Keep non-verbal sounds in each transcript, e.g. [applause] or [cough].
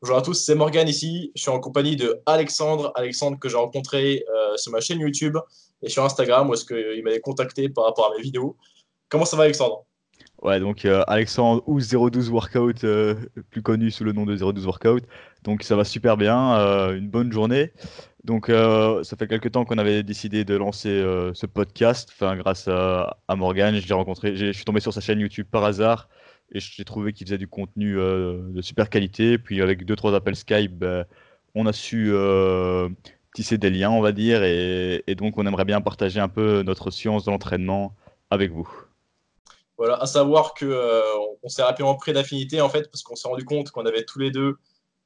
Bonjour à tous, c'est Morgan ici. Je suis en compagnie de Alexandre. Alexandre que j'ai rencontré euh, sur ma chaîne YouTube et sur Instagram où est-ce qu'il m'avait contacté par rapport à mes vidéos. Comment ça va Alexandre? Ouais, donc euh, Alexandre ou 012 Workout, euh, plus connu sous le nom de 012 Workout. Donc ça va super bien, une bonne journée. Donc ça fait quelques temps qu'on avait décidé de lancer ce podcast, enfin grâce à, à Morgan. Je rencontré, je suis tombé sur sa chaîne YouTube par hasard et j'ai trouvé qu'il faisait du contenu euh, de super qualité. Puis avec deux trois appels Skype, ben, on a su euh, tisser des liens, on va dire, et, donc on aimerait bien partager un peu notre science de l'entraînement avec vous. Voilà, à savoir que euh, on s'est rapidement pris d'affinité en fait parce qu'on s'est rendu compte qu'on avait tous les deux,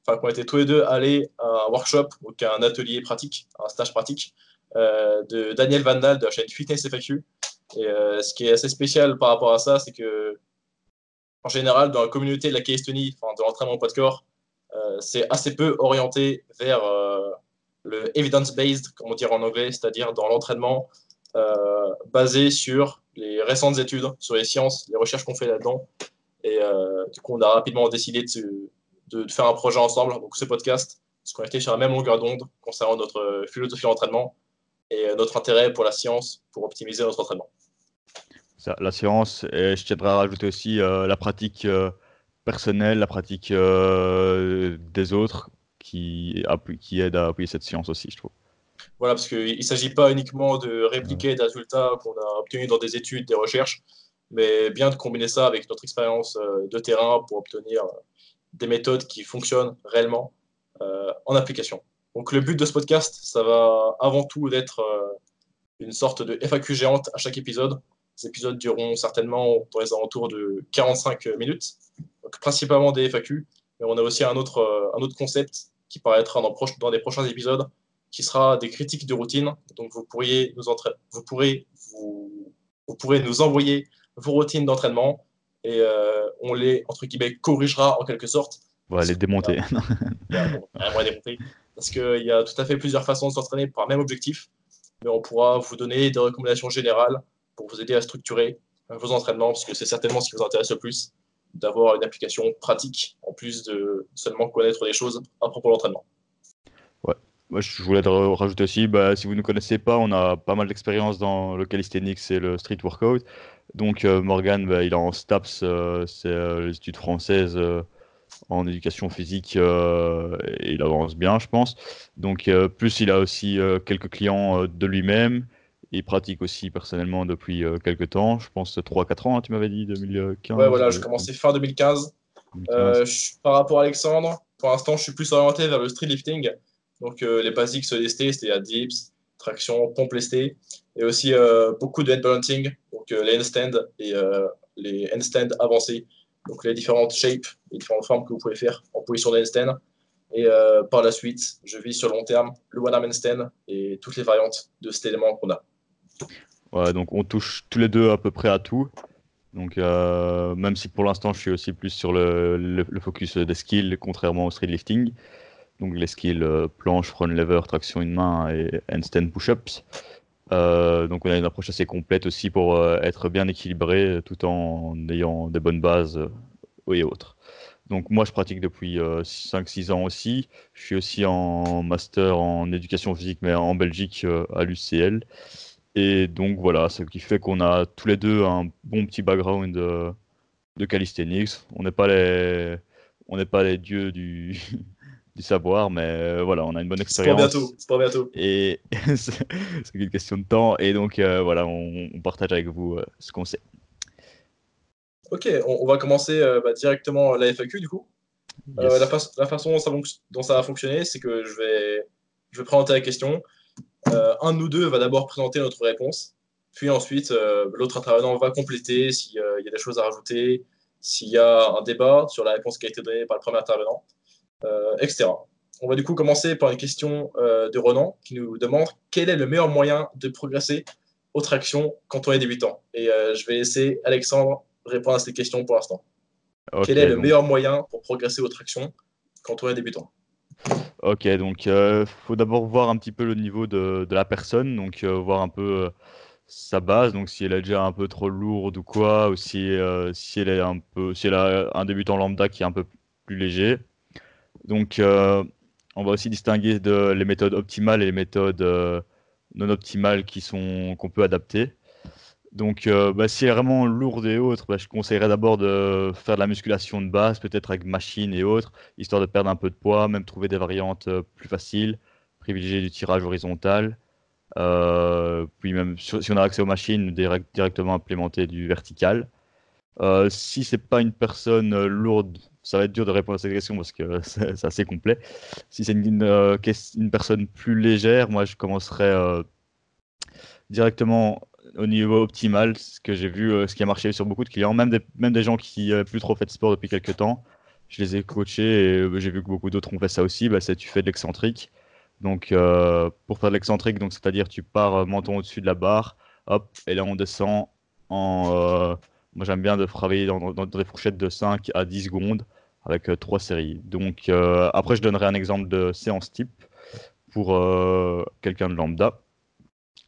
enfin qu'on était tous les deux allés à un workshop, donc à un atelier pratique, un stage pratique de Daniel Vandal de la chaîne Fitness FAQ. Et ce qui est assez spécial par rapport à ça, c'est que en général, dans la communauté de la calisthénie, enfin, de l'entraînement poids de corps, euh, c'est assez peu orienté vers euh, le evidence-based, comme on dirait en anglais, c'est-à-dire dans l'entraînement euh, basé sur les récentes études, sur les sciences, les recherches qu'on fait là-dedans. Et du coup, on a rapidement décidé de, de, faire un projet ensemble, donc ce podcast, parce qu'on était sur la même longueur d'onde concernant notre philosophie d'entraînement et notre intérêt pour la science pour optimiser notre entraînement la science, et je tiendrai à rajouter aussi euh, la pratique euh, personnelle, la pratique euh, des autres qui, qui aide à appuyer cette science aussi, je trouve. Voilà, parce qu'il ne s'agit pas uniquement de répliquer des résultats qu'on a obtenus dans des études, des recherches, mais bien de combiner ça avec notre expérience de terrain pour obtenir des méthodes qui fonctionnent réellement en application. Donc le but de ce podcast, ça va avant tout d'être une sorte de FAQ géante à chaque épisode ces épisodes dureront certainement dans les alentours de 45 minutes, donc principalement des FAQ, mais on a aussi un autre, euh, un autre concept qui paraîtra dans, dans les prochains épisodes, qui sera des critiques de routine. Donc vous pourriez nous, vous pourrez, vous, vous pourrez nous envoyer vos routines d'entraînement et euh, on les, entre guillemets, corrigera en quelque sorte. On va les démonter. [laughs] démonter. Parce qu'il y a tout à fait plusieurs façons de s'entraîner pour un même objectif, mais on pourra vous donner des recommandations générales pour vous aider à structurer vos entraînements, parce que c'est certainement ce qui vous intéresse le plus, d'avoir une application pratique, en plus de seulement connaître des choses à propos de l'entraînement. Ouais. Je voulais rajouter aussi, bah, si vous ne connaissez pas, on a pas mal d'expérience dans le calisthenics et le street workout. Donc euh, Morgan, bah, il est en STAPS, euh, c'est euh, les études françaises en éducation physique, et il avance bien, je pense. Donc plus, il a aussi quelques clients de lui-même il pratique aussi personnellement depuis euh, quelques temps, je pense 3-4 ans, hein, tu m'avais dit, 2015. Ouais, voilà, j'ai commencé fin 2015. Euh, par rapport à Alexandre, pour l'instant, je suis plus orienté vers le street lifting. Donc, euh, les basiques se lestés, c'était à dips, traction, pompe lestée. Et aussi beaucoup de head balancing, donc les handstands et les handstands avancés. Donc, les différentes shapes, les différentes formes que vous pouvez faire en position de handstand. Et par la suite, je vis sur long terme le one arm handstand et toutes les variantes de cet élément qu'on a. Donc on touche tous les deux à peu près à tout. Donc euh, même si pour l'instant je suis aussi plus sur le, le, focus des skills, contrairement au street lifting. Donc les skills euh, planche, front lever, traction une main et handstand push-ups. Euh, donc on a une approche assez complète aussi pour être bien équilibré tout en ayant des bonnes bases et autres. Donc moi je pratique depuis 5-6 ans aussi. Je suis aussi en master en éducation physique mais en Belgique à l'UCL. Et donc voilà, ce qui fait qu'on a tous les deux un bon petit background de, de calisthenics. On n'est pas les, on n'est pas les dieux du, [laughs] du savoir, mais euh, voilà, on a une bonne expérience. C'est bientôt, c'est pas bientôt. Et [laughs] c'est une question de temps. Et donc euh, voilà, on, partage avec vous euh, ce qu'on sait. Ok, on, va commencer bah, directement la FAQ du coup. la, la, façon dont ça, dont ça va fonctionner, c'est que je vais, je vais présenter la question. Euh, un de nous deux va d'abord présenter notre réponse, puis ensuite euh, l'autre intervenant va compléter s'il y a des choses à rajouter, s'il y a un débat sur la réponse qui a été donnée par le premier intervenant, euh, etc. On va du coup commencer par une question de Ronan qui nous demande quel est le meilleur moyen de progresser aux tractions quand on est débutant? Et je vais laisser Alexandre répondre à cette question pour l'instant. quel est le meilleur moyen pour progresser aux tractions quand on est débutant? Ok, donc il euh, faut d'abord voir un petit peu le niveau de, la personne, donc euh, voir un peu euh, sa base, donc si elle est déjà un peu trop lourde ou quoi, ou si, elle est un peu, si elle a un débutant lambda qui est un peu plus léger. Donc, on va aussi distinguer les méthodes optimales et les méthodes non optimales qui sont qu'on peut adapter. Donc, bah, si c'est vraiment lourd et autres, bah, je conseillerais d'abord de faire de la musculation de base, peut-être avec machine et autres, histoire de perdre un peu de poids, même trouver des variantes plus faciles, privilégier du tirage horizontal. Euh, puis même si on a accès aux machines, directement implémenter du vertical. Euh, si c'est pas une personne euh, lourde, ça va être dur de répondre à cette question parce que [laughs] c'est assez complet. Si c'est une, une, personne plus légère, moi je commencerai directement au niveau optimal, ce que j'ai vu, ce qui a marché sur beaucoup de clients, même des, même des gens qui n'avaient plus trop fait de sport depuis quelques temps. Je les ai coachés et j'ai vu que beaucoup d'autres ont fait ça aussi. Bah, c'est tu fais de l'excentrique. Donc, euh, pour faire de l'excentrique, donc c'est-à-dire tu pars euh, menton au-dessus de la barre, hop, et là on descend en. Euh, moi j'aime bien de travailler dans, des fourchettes de 5 à 10 secondes avec trois séries. Donc, après, je donnerai un exemple de séance type pour quelqu'un de lambda.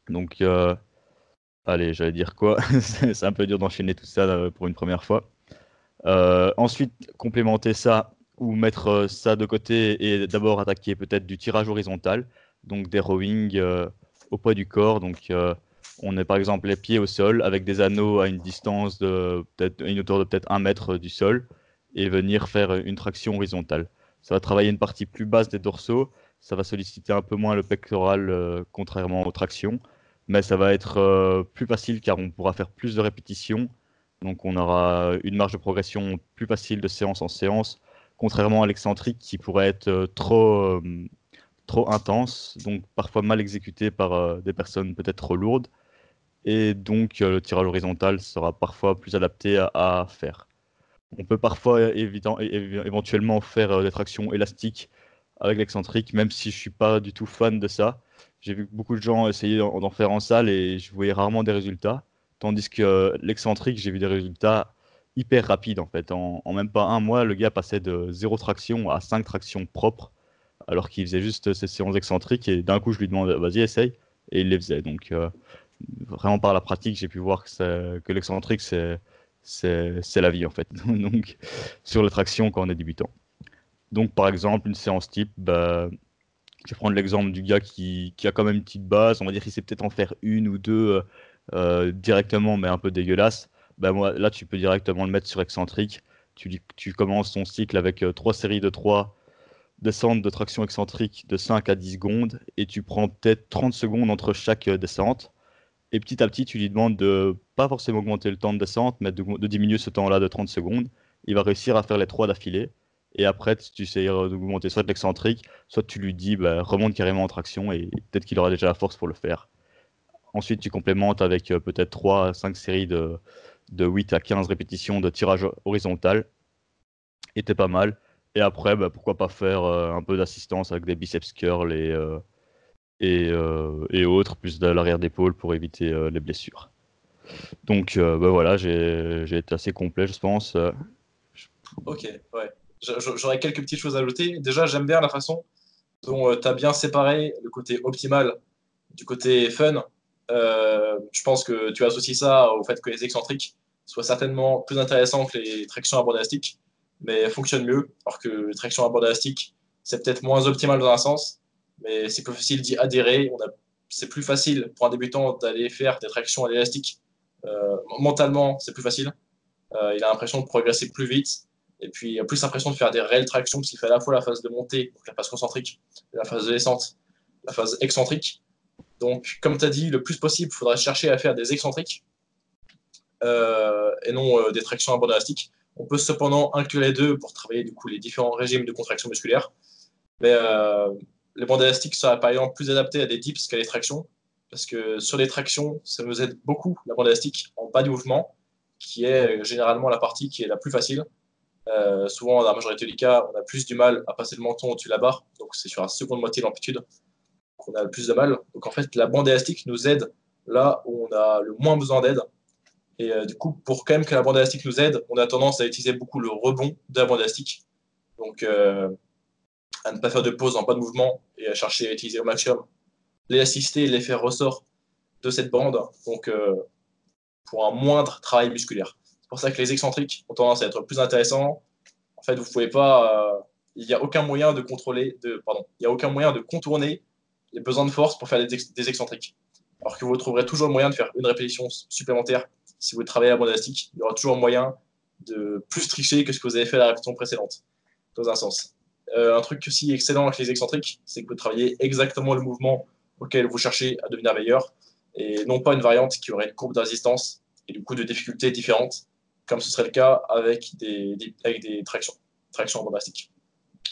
Donc, allez, j'allais dire quoi [laughs] C'est un peu dur d'enchaîner tout ça pour une première fois. ensuite, complémenter ça ou mettre euh, ça de côté et d'abord attaquer peut-être du tirage horizontal, donc des rowing euh, au poids du corps. Donc euh, on est par exemple les pieds au sol avec des anneaux à une distance de peut-être une hauteur de peut-être un mètre du sol et venir faire une traction horizontale. Ça va travailler une partie plus basse des dorsaux, ça va solliciter un peu moins le pectoral contrairement aux tractions, mais ça va être plus facile car on pourra faire plus de répétitions. Donc on aura une marge de progression plus facile de séance en séance contrairement à l'excentrique qui pourrait être euh, trop, euh, trop intense, donc parfois mal exécuté par euh, des personnes peut-être trop lourdes. Et donc le tirage horizontal sera parfois plus adapté à, faire. On peut parfois éventuellement faire des tractions élastiques avec l'excentrique, même si je suis pas du tout fan de ça. J'ai vu beaucoup de gens essayer d'en faire en salle et je voyais rarement des résultats. Tandis que l'excentrique, j'ai vu des résultats hyper rapide en fait. En, même pas un mois, le gars passait de zéro traction à 5 tractions propres, alors qu'il faisait juste ses séances excentriques. Et d'un coup, je lui demande vas-y, essaye. Et il les faisait. Donc, euh, vraiment par la pratique, j'ai pu voir que, que l'excentrique, c'est, c'est, la vie en fait. [laughs] Donc, sur les tractions quand on est débutant. Donc, par exemple, une séance type, bah, je vais prendre l'exemple du gars qui, a quand même une petite base. On va dire qu'il sait peut-être en faire une ou deux euh, directement, mais un peu dégueulasse bah moi, là, tu peux directement le mettre sur excentrique. Tu, commences ton cycle avec euh, trois séries de 3 descentes de traction excentrique de 5 à 10 secondes et tu prends peut-être 30 secondes entre chaque euh, descente. Et petit à petit, tu lui demandes de pas forcément augmenter le temps de descente, mais de, diminuer ce temps-là de 30 secondes. Il va réussir à faire les trois d'affilée. Et après, tu essaies d'augmenter soit l'excentrique, soit tu lui dis bah, remonte carrément en traction et peut-être qu'il aura déjà la force pour le faire. Ensuite, tu complémentes avec euh, peut-être 3 à 5 séries de, de 8 à 15 répétitions de tirage horizontal. Était pas mal. Et après, bah, pourquoi pas faire euh, un peu d'assistance avec des biceps curls et, euh, euh, et, autres, plus de l'arrière d'épaule pour éviter les blessures. Donc bah, voilà, j'ai été assez complet, je pense. Ok, ouais. J'aurais quelques petites choses à ajouter. Déjà, j'aime bien la façon dont tu as bien séparé le côté optimal du côté fun. Euh, je pense que tu associes ça au fait que les excentriques soient certainement plus intéressants que les tractions à bord élastique, mais fonctionnent mieux, alors que les tractions à bord élastique, c'est peut-être moins optimal dans un sens, mais c'est plus facile d'y adhérer. C'est plus facile pour un débutant d'aller faire des tractions à l'élastique. Euh, mentalement, c'est plus facile. Euh, il a l'impression de progresser plus vite. Et puis, il a plus l'impression de faire des réelles tractions, parce qu'il fait à la fois la phase de montée, donc la phase concentrique, la phase de descente, la phase excentrique. Donc, comme tu as dit, le plus possible, il faudrait chercher à faire des excentriques euh, et non euh, des tractions à bord élastique. On peut cependant inclure les deux pour travailler du coup les différents régimes de contraction musculaire. Mais euh, les bandes élastiques seraient par exemple plus adaptées à des dips qu'à des tractions, parce que sur les tractions, ça nous aide beaucoup la bande élastique en bas du mouvement, qui est généralement la partie qui est la plus facile. Souvent, dans la majorité des cas, on a plus du mal à passer le menton au-dessus de la barre, donc c'est sur la seconde moitié de l'amplitude qu'on a le plus de mal. Donc en fait, la bande élastique nous aide là où on a le moins besoin d'aide. Et euh, du coup, pour quand même que la bande élastique nous aide, on a tendance à utiliser beaucoup le rebond de la bande élastique. Donc euh, à ne pas faire de pause en bas de mouvement et à chercher à utiliser au maximum l'élasticité et l'effet ressort de cette bande. Donc euh, pour un moindre travail musculaire. C'est pour ça que les excentriques ont tendance à être plus intéressants. En fait, vous pouvez pas il n'y a aucun moyen de contrôler, de, pardon, il y a aucun moyen de contourner les besoins de force pour faire des, des, excentriques. Alors que vous trouverez toujours le moyen de faire une répétition supplémentaire si vous travaillez à bande élastique. Il y aura toujours moyen de plus tricher que ce que vous avez fait à la répétition précédente, dans un sens. Euh, un truc aussi excellent avec les excentriques, c'est que vous travaillez exactement le mouvement auquel vous cherchez à devenir meilleur, et non pas une variante qui aurait une courbe de résistance et du coup de difficultés différentes, comme ce serait le cas avec des, avec des tractions, tractions en bande élastique.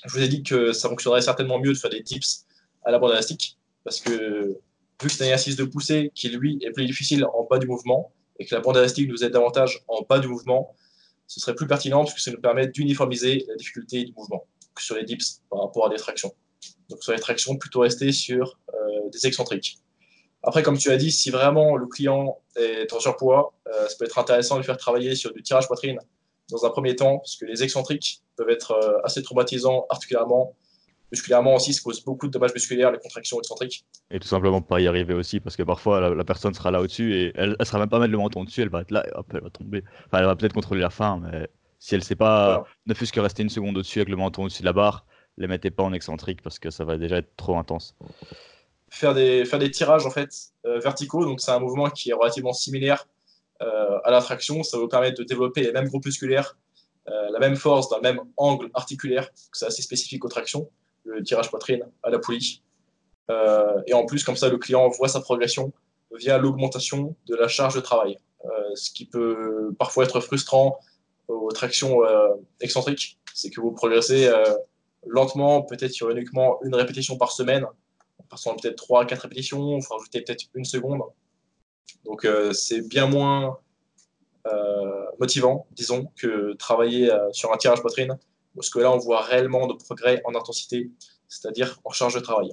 Je vous ai dit que ça fonctionnerait certainement mieux de faire des dips à la bande élastique, parce que vu que c'est un exercice de poussée qui, lui, est plus difficile en bas du mouvement, et que la bande élastique nous aide davantage en bas du mouvement, ce serait plus pertinent parce que ça nous permet d'uniformiser la difficulté du mouvement que sur les dips par rapport à des tractions. Donc sur les tractions, plutôt rester sur euh, des excentriques. Après, comme tu as dit, si vraiment le client est en surpoids, euh, ça peut être intéressant de le faire travailler sur du tirage poitrine dans un premier temps, parce que les excentriques peuvent être euh, assez traumatisants articulairement. Musculairement aussi, ça cause beaucoup de dommages musculaires, les contractions excentriques. Et tout simplement pas y arriver aussi, parce que parfois la, personne sera là au-dessus et elle, ne sera même pas mettre le menton dessus, elle va être là et hop, elle va tomber. Enfin, elle va peut-être contrôler la fin, mais si elle ne sait pas, ne fût-ce que rester une seconde au-dessus avec le menton au-dessus de la barre, les mettez pas en excentrique parce que ça va déjà être trop intense faire des, faire des tirages en fait euh, verticaux. Donc c'est un mouvement qui est relativement similaire euh, à la traction. Ça vous permettre de développer les mêmes groupes musculaires, euh, la même force dans le même angle articulaire. C'est assez spécifique aux tractions, le tirage poitrine à la poulie. et en plus, comme ça, le client voit sa progression via l'augmentation de la charge de travail, ce qui peut parfois être frustrant aux tractions excentriques. C'est que vous progressez lentement, peut-être sur uniquement une répétition par semaine, passant peut-être 3 à 4 répétitions, il faut rajouter peut-être une seconde. Donc euh, c'est bien moins euh, motivant, disons, que travailler euh, sur un tirage poitrine, parce que là on voit réellement de progrès en intensité, c'est-à-dire en charge de travail.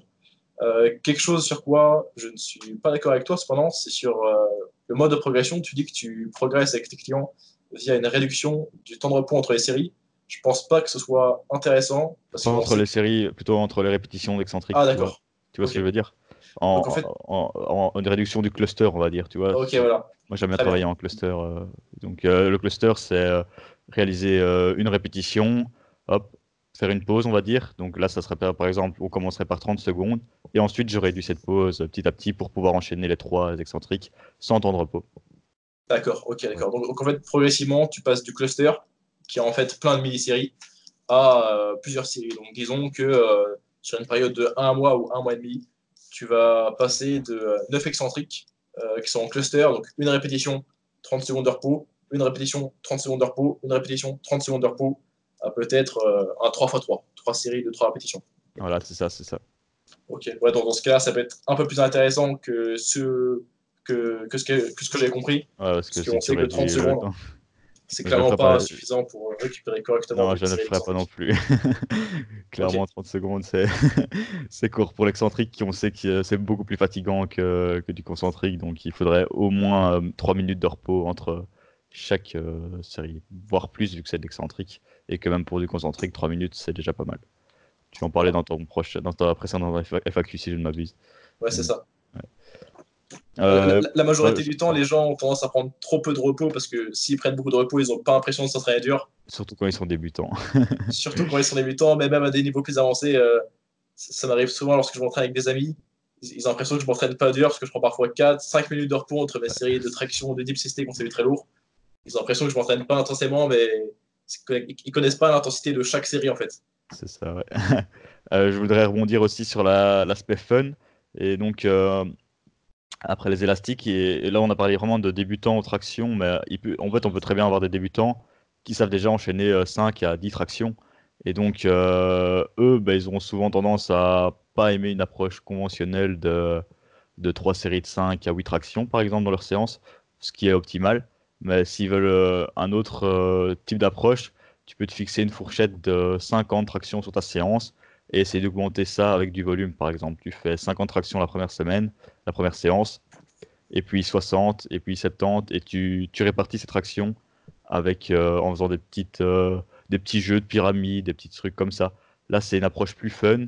quelque chose sur quoi je ne suis pas d'accord avec toi, cependant, c'est sur le mode de progression. Tu dis que tu progresses avec tes clients via une réduction du temps de repos entre les séries. Je pense pas que ce soit intéressant. Parce entre les séries, plutôt entre les répétitions d'excentriques. Ah d'accord. Tu vois ce que je veux dire en, en, réduction du cluster, on va dire. Tu vois voilà. Moi, j'aime bien travailler en cluster. Euh, donc, euh, le cluster, c'est euh, réaliser une répétition, hop, faire une pause, on va dire. Donc là, ça serait par exemple, on commencerait par 30 secondes. Et ensuite, je réduis cette pause petit à petit pour pouvoir enchaîner les trois excentriques sans temps de repos. D'accord, ok, d'accord. Donc, en fait, progressivement, tu passes du cluster, qui a en fait plein de mini-séries, à plusieurs séries. Donc disons que sur une période de un mois ou un mois et demi, tu vas passer de 9 excentriques euh, qui sont en cluster, donc une répétition, 30 secondes de repos, une répétition, 30 secondes de repos, une répétition, 30 secondes de repos, à peut-être euh, un 3x3, 3 séries de 3 répétitions. Voilà, c'est ça, c'est ça. Ok, ouais, donc dans ce cas-là, ça peut être un peu plus intéressant que ce que, que ce que, que, ce que j'avais compris. Ouais, parce que, parce sait que 30 secondes, c'est clairement pas, suffisant pour récupérer correctement. Non, je ne le ferai pas non plus. [laughs] clairement, 30 secondes, [laughs] c'est court. Pour l'excentrique, on sait que c'est beaucoup plus fatigant que, que, du concentrique. Donc, il faudrait au moins 3 euh, minutes de repos entre chaque euh, série, voire plus, vu que c'est de l'excentrique. Et que même pour du concentrique, 3 minutes, c'est déjà pas mal. Tu en parlais dans, ton proche, dans ta précédente FAQ, si je ne m'abuse. Ouais, c'est ça. Euh, la, majorité du temps, les gens ont tendance à prendre trop peu de repos parce que s'ils prennent beaucoup de repos, ils n'ont pas l'impression de s'entraîner dur. Surtout quand ils sont débutants. [laughs] Surtout quand ils sont débutants, mais même à des niveaux plus avancés. Euh, ça, m'arrive souvent lorsque je m'entraîne avec des amis. Ils, ont l'impression que je m'entraîne pas dur parce que je prends parfois 4, 5 minutes de repos entre mes séries de traction, de deep CST qu'on s'est très lourd. Ils ont l'impression que je m'entraîne pas intensément, mais ils connaissent pas l'intensité de chaque série en fait. C'est ça, ouais. [laughs] Euh, je voudrais rebondir aussi sur l'aspect fun. Et donc, après les élastiques. Et, là, on a parlé vraiment de débutants aux tractions, mais en fait, on peut très bien avoir des débutants qui savent déjà enchaîner 5 euh, à 10 tractions. Et donc, euh, eux, ben, ils auront souvent tendance à pas aimer une approche conventionnelle de, de 3 séries de 5 à 8 tractions, par exemple, dans leur séance, ce qui est optimal. Mais s'ils veulent euh, un autre type d'approche, tu peux te fixer une fourchette de 50 tractions sur ta séance et essayer d'augmenter ça avec du volume, par exemple. Tu fais 50 tractions la première semaine, la première séance, et puis 60, et puis 70, et tu, tu répartis ces tractions avec, euh, en faisant des, petites, euh, des petits jeux de pyramide, des petits trucs comme ça. Là, c'est une approche plus fun,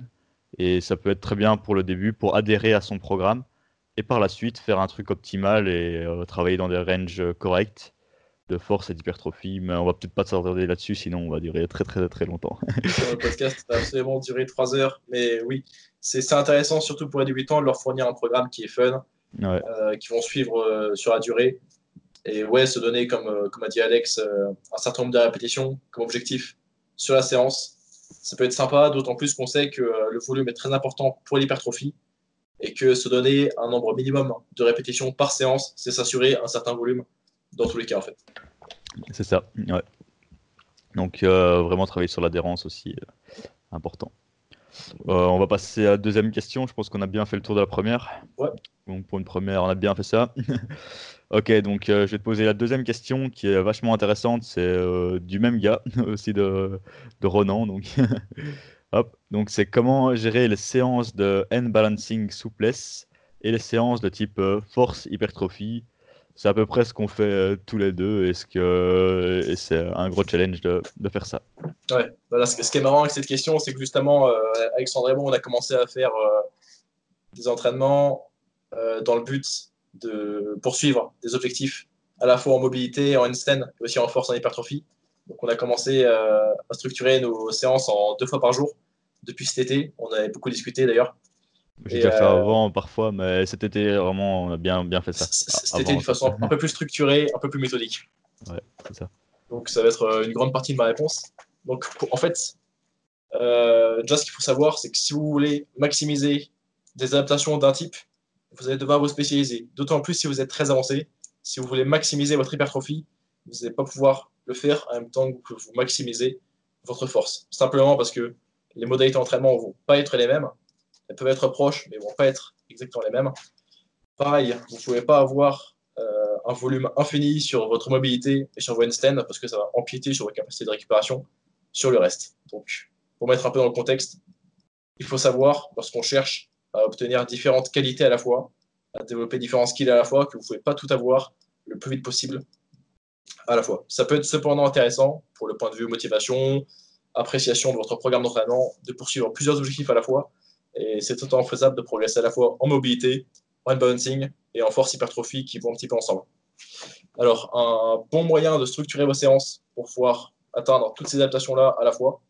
et ça peut être très bien pour le début, pour adhérer à son programme, et par la suite faire un truc optimal et euh, travailler dans des ranges corrects de force et d'hypertrophie, mais on va peut-être pas s'attarder là-dessus, sinon on va durer très très très longtemps. [laughs] le podcast va absolument durer trois heures, mais oui, c'est intéressant surtout pour les débutants de leur fournir un programme qui est fun, euh, qui vont suivre euh, sur la durée. Et ouais, se donner, comme, euh, comme a dit Alex, un certain nombre de répétitions comme objectif sur la séance. Ça peut être sympa, d'autant plus qu'on sait que le volume est très important pour l'hypertrophie et que se donner un nombre minimum de répétitions par séance, c'est s'assurer un certain volume dans tous les cas en fait. C'est ça, ouais. Donc vraiment travailler sur l'adhérence aussi, important. Euh, on va passer à la deuxième question. Je pense qu'on a bien fait le tour de la première. Ouais. Donc pour une première, on a bien fait ça. [laughs] ok, donc euh, je vais te poser la deuxième question qui est vachement intéressante. C'est euh, du même gars, [laughs] aussi de, de Ronan. Donc, [laughs] Hop. donc c'est comment gérer les séances de N-balancing souplesse et les séances de type force hypertrophie c'est à peu près ce qu'on fait euh, tous les deux et, c'est un gros challenge de, faire ça. Ouais, voilà, ce, qui est marrant avec cette question, c'est que justement, euh, Alexandre et moi, on a commencé à faire euh, des entraînements dans le but de poursuivre des objectifs à la fois en mobilité, en handstand et aussi en force en hypertrophie. Donc on a commencé à structurer nos séances en deux fois par jour depuis cet été. On avait beaucoup discuté d'ailleurs. J'ai déjà fait euh, avant parfois, mais cet été, vraiment, on a bien, bien fait ça. C'était une façon un peu plus structurée, un peu plus méthodique. Ouais, c'est ça. Donc ça va être euh, une grande partie de ma réponse. Donc en fait, euh, déjà ce qu'il faut savoir, c'est que si vous voulez maximiser des adaptations d'un type, vous allez devoir vous spécialiser. D'autant plus si vous êtes très avancé. Si vous voulez maximiser votre hypertrophie, vous n'allez pas pouvoir le faire en même temps que vous maximisez votre force. Simplement parce que les modalités d'entraînement ne vont pas être les mêmes elles peuvent être proches, mais ne vont pas être exactement les mêmes. Pareil, vous ne pouvez pas avoir euh, un volume infini sur votre mobilité et sur vos handstands parce que ça va empiéter sur votre capacité de récupération sur le reste. Donc, pour mettre un peu dans le contexte, il faut savoir, lorsqu'on cherche à obtenir différentes qualités à la fois, à développer différents skills à la fois, que vous ne pouvez pas tout avoir le plus vite possible à la fois. Ça peut être cependant intéressant pour le point de vue motivation, appréciation de votre programme d'entraînement, de poursuivre plusieurs objectifs à la fois, et c'est totalement faisable de progresser à la fois en mobilité, en balancing et en force hypertrophie qui vont un petit peu ensemble. Alors, un bon moyen de structurer vos séances pour pouvoir atteindre toutes ces adaptations-là à la fois,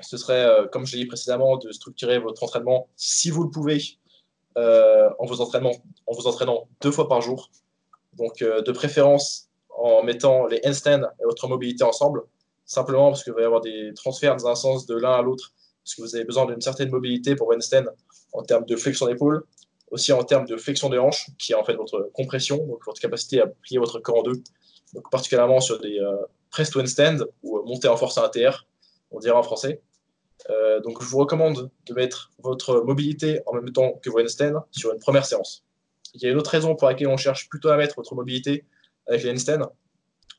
ce serait, euh, comme je l'ai dit précédemment, de structurer votre entraînement, si vous le pouvez, euh, en, vous entraînant, en vous entraînant deux fois par jour. Donc, euh, de préférence en mettant les handstands et votre mobilité ensemble, simplement parce qu'il va y avoir des transferts dans un sens de l'un à l'autre parce que vous avez besoin d'une certaine mobilité pour handstand en termes de flexion d'épaule, aussi en termes de flexion de hanche, qui est en fait votre compression, donc votre capacité à plier votre corps en deux, donc particulièrement sur des euh, press to ou euh, montée en force à l'intérieur, on dirait en français. Euh, donc je vous recommande de mettre votre mobilité en même temps que vos handstands sur une première séance. Il y a une autre raison pour laquelle on cherche plutôt à mettre votre mobilité avec les handstands,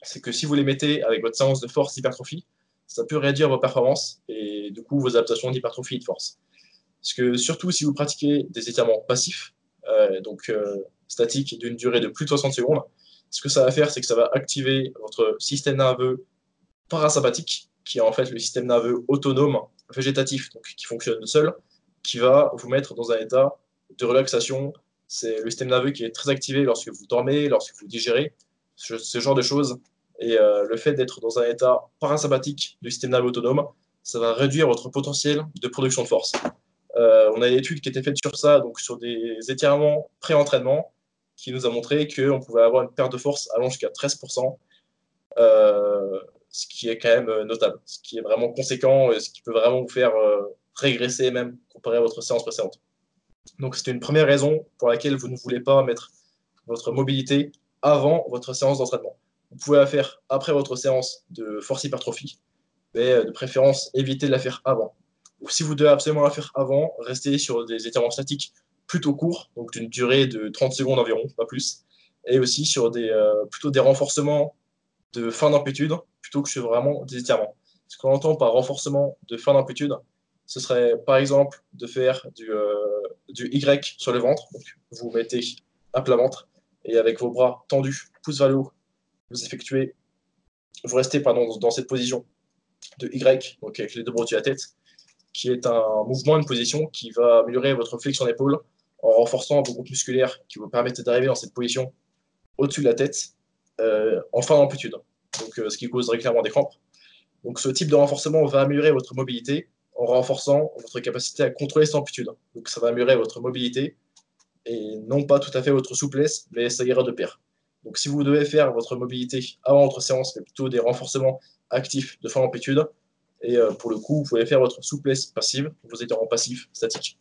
c'est que si vous les mettez avec votre séance de force d'hypertrophie, ça peut réduire vos performances et du coup vos adaptations d'hypertrophie et de force. Parce que surtout si vous pratiquez des étirements passifs, euh, donc euh, statiques d'une durée de plus de 60 secondes, ce que ça va faire, c'est que ça va activer votre système nerveux parasympathique, qui est en fait le système nerveux autonome végétatif, donc qui fonctionne seul, qui va vous mettre dans un état de relaxation. C'est le système nerveux qui est très activé lorsque vous dormez, lorsque vous digérez, ce genre de choses et euh, le fait d'être dans un état parasympathique du système nerveux autonome, ça va réduire votre potentiel de production de force. Euh, on a une étude qui était faite sur ça, donc sur des étirements pré-entraînement, qui nous a montré qu'on pouvait avoir une perte de force allant jusqu'à 13%, euh, ce qui est quand même notable, ce qui est vraiment conséquent, et ce qui peut vraiment vous faire régresser même comparé à votre séance précédente. Donc c'est une première raison pour laquelle vous ne voulez pas mettre votre mobilité avant votre séance d'entraînement. Vous pouvez la faire après votre séance de force hypertrophie, mais euh, de préférence, évitez de la faire avant. Ou si vous devez absolument la faire avant, restez sur des étirements statiques plutôt courts, donc d'une durée de 30 secondes environ, pas plus, et aussi sur des, euh, plutôt des renforcements de fin d'amplitude plutôt que sur vraiment des étirements. Ce qu'on entend par renforcement de fin d'amplitude, ce serait par exemple de faire du, euh, Y sur le ventre. Donc, vous mettez à plat ventre et avec vos bras tendus, pouce vers le haut, vous effectuez, vous restez pardon, dans cette position de Y, donc avec les deux bras au-dessus de la tête, qui est un mouvement, une position qui va améliorer votre flexion d'épaule en renforçant vos groupes musculaires qui vous permettent d'arriver dans cette position au-dessus de la tête en fin d'amplitude, donc ce qui causerait clairement des crampes. Donc ce type de renforcement va améliorer votre mobilité en renforçant votre capacité à contrôler cette amplitude. Donc ça va améliorer votre mobilité et non pas tout à fait votre souplesse, mais ça ira de pair. Donc si vous devez faire votre mobilité avant votre séance, mais plutôt des renforcements actifs de fin d'amplitude, et euh, pour le coup, vous pouvez faire votre souplesse passive, vos étirements passifs statiques,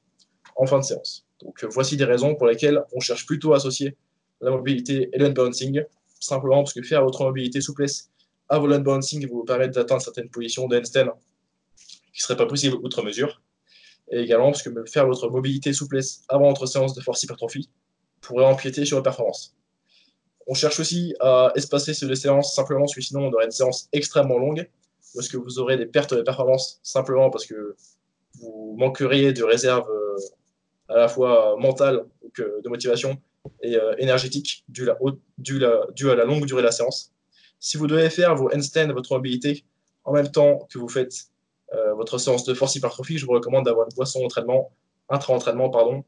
en fin de séance. Donc euh, voici des raisons pour lesquelles on cherche plutôt à associer la mobilité et l'unbalancing, simplement parce que faire votre mobilité souplesse à vos vous permettre d'atteindre certaines positions de handstand qui ne seraient pas possibles outre mesure, et également parce que faire votre mobilité souplesse avant votre séance de force hypertrophie pourrait empiéter sur vos performances. On cherche aussi à espacer ces deux séances simplement parce que sinon on aurait une séance extrêmement longue, parce que vous aurez des pertes de performance simplement parce que vous manqueriez de réserve euh, à la fois mentale, que de motivation, et euh, énergétique due, à la longue durée de la séance. Si vous devez faire vos handstands, votre mobilité, en même temps que vous faites euh, votre séance de force hypertrophie, je vous recommande d'avoir une boisson d'entraînement, intra-entraînement, pardon,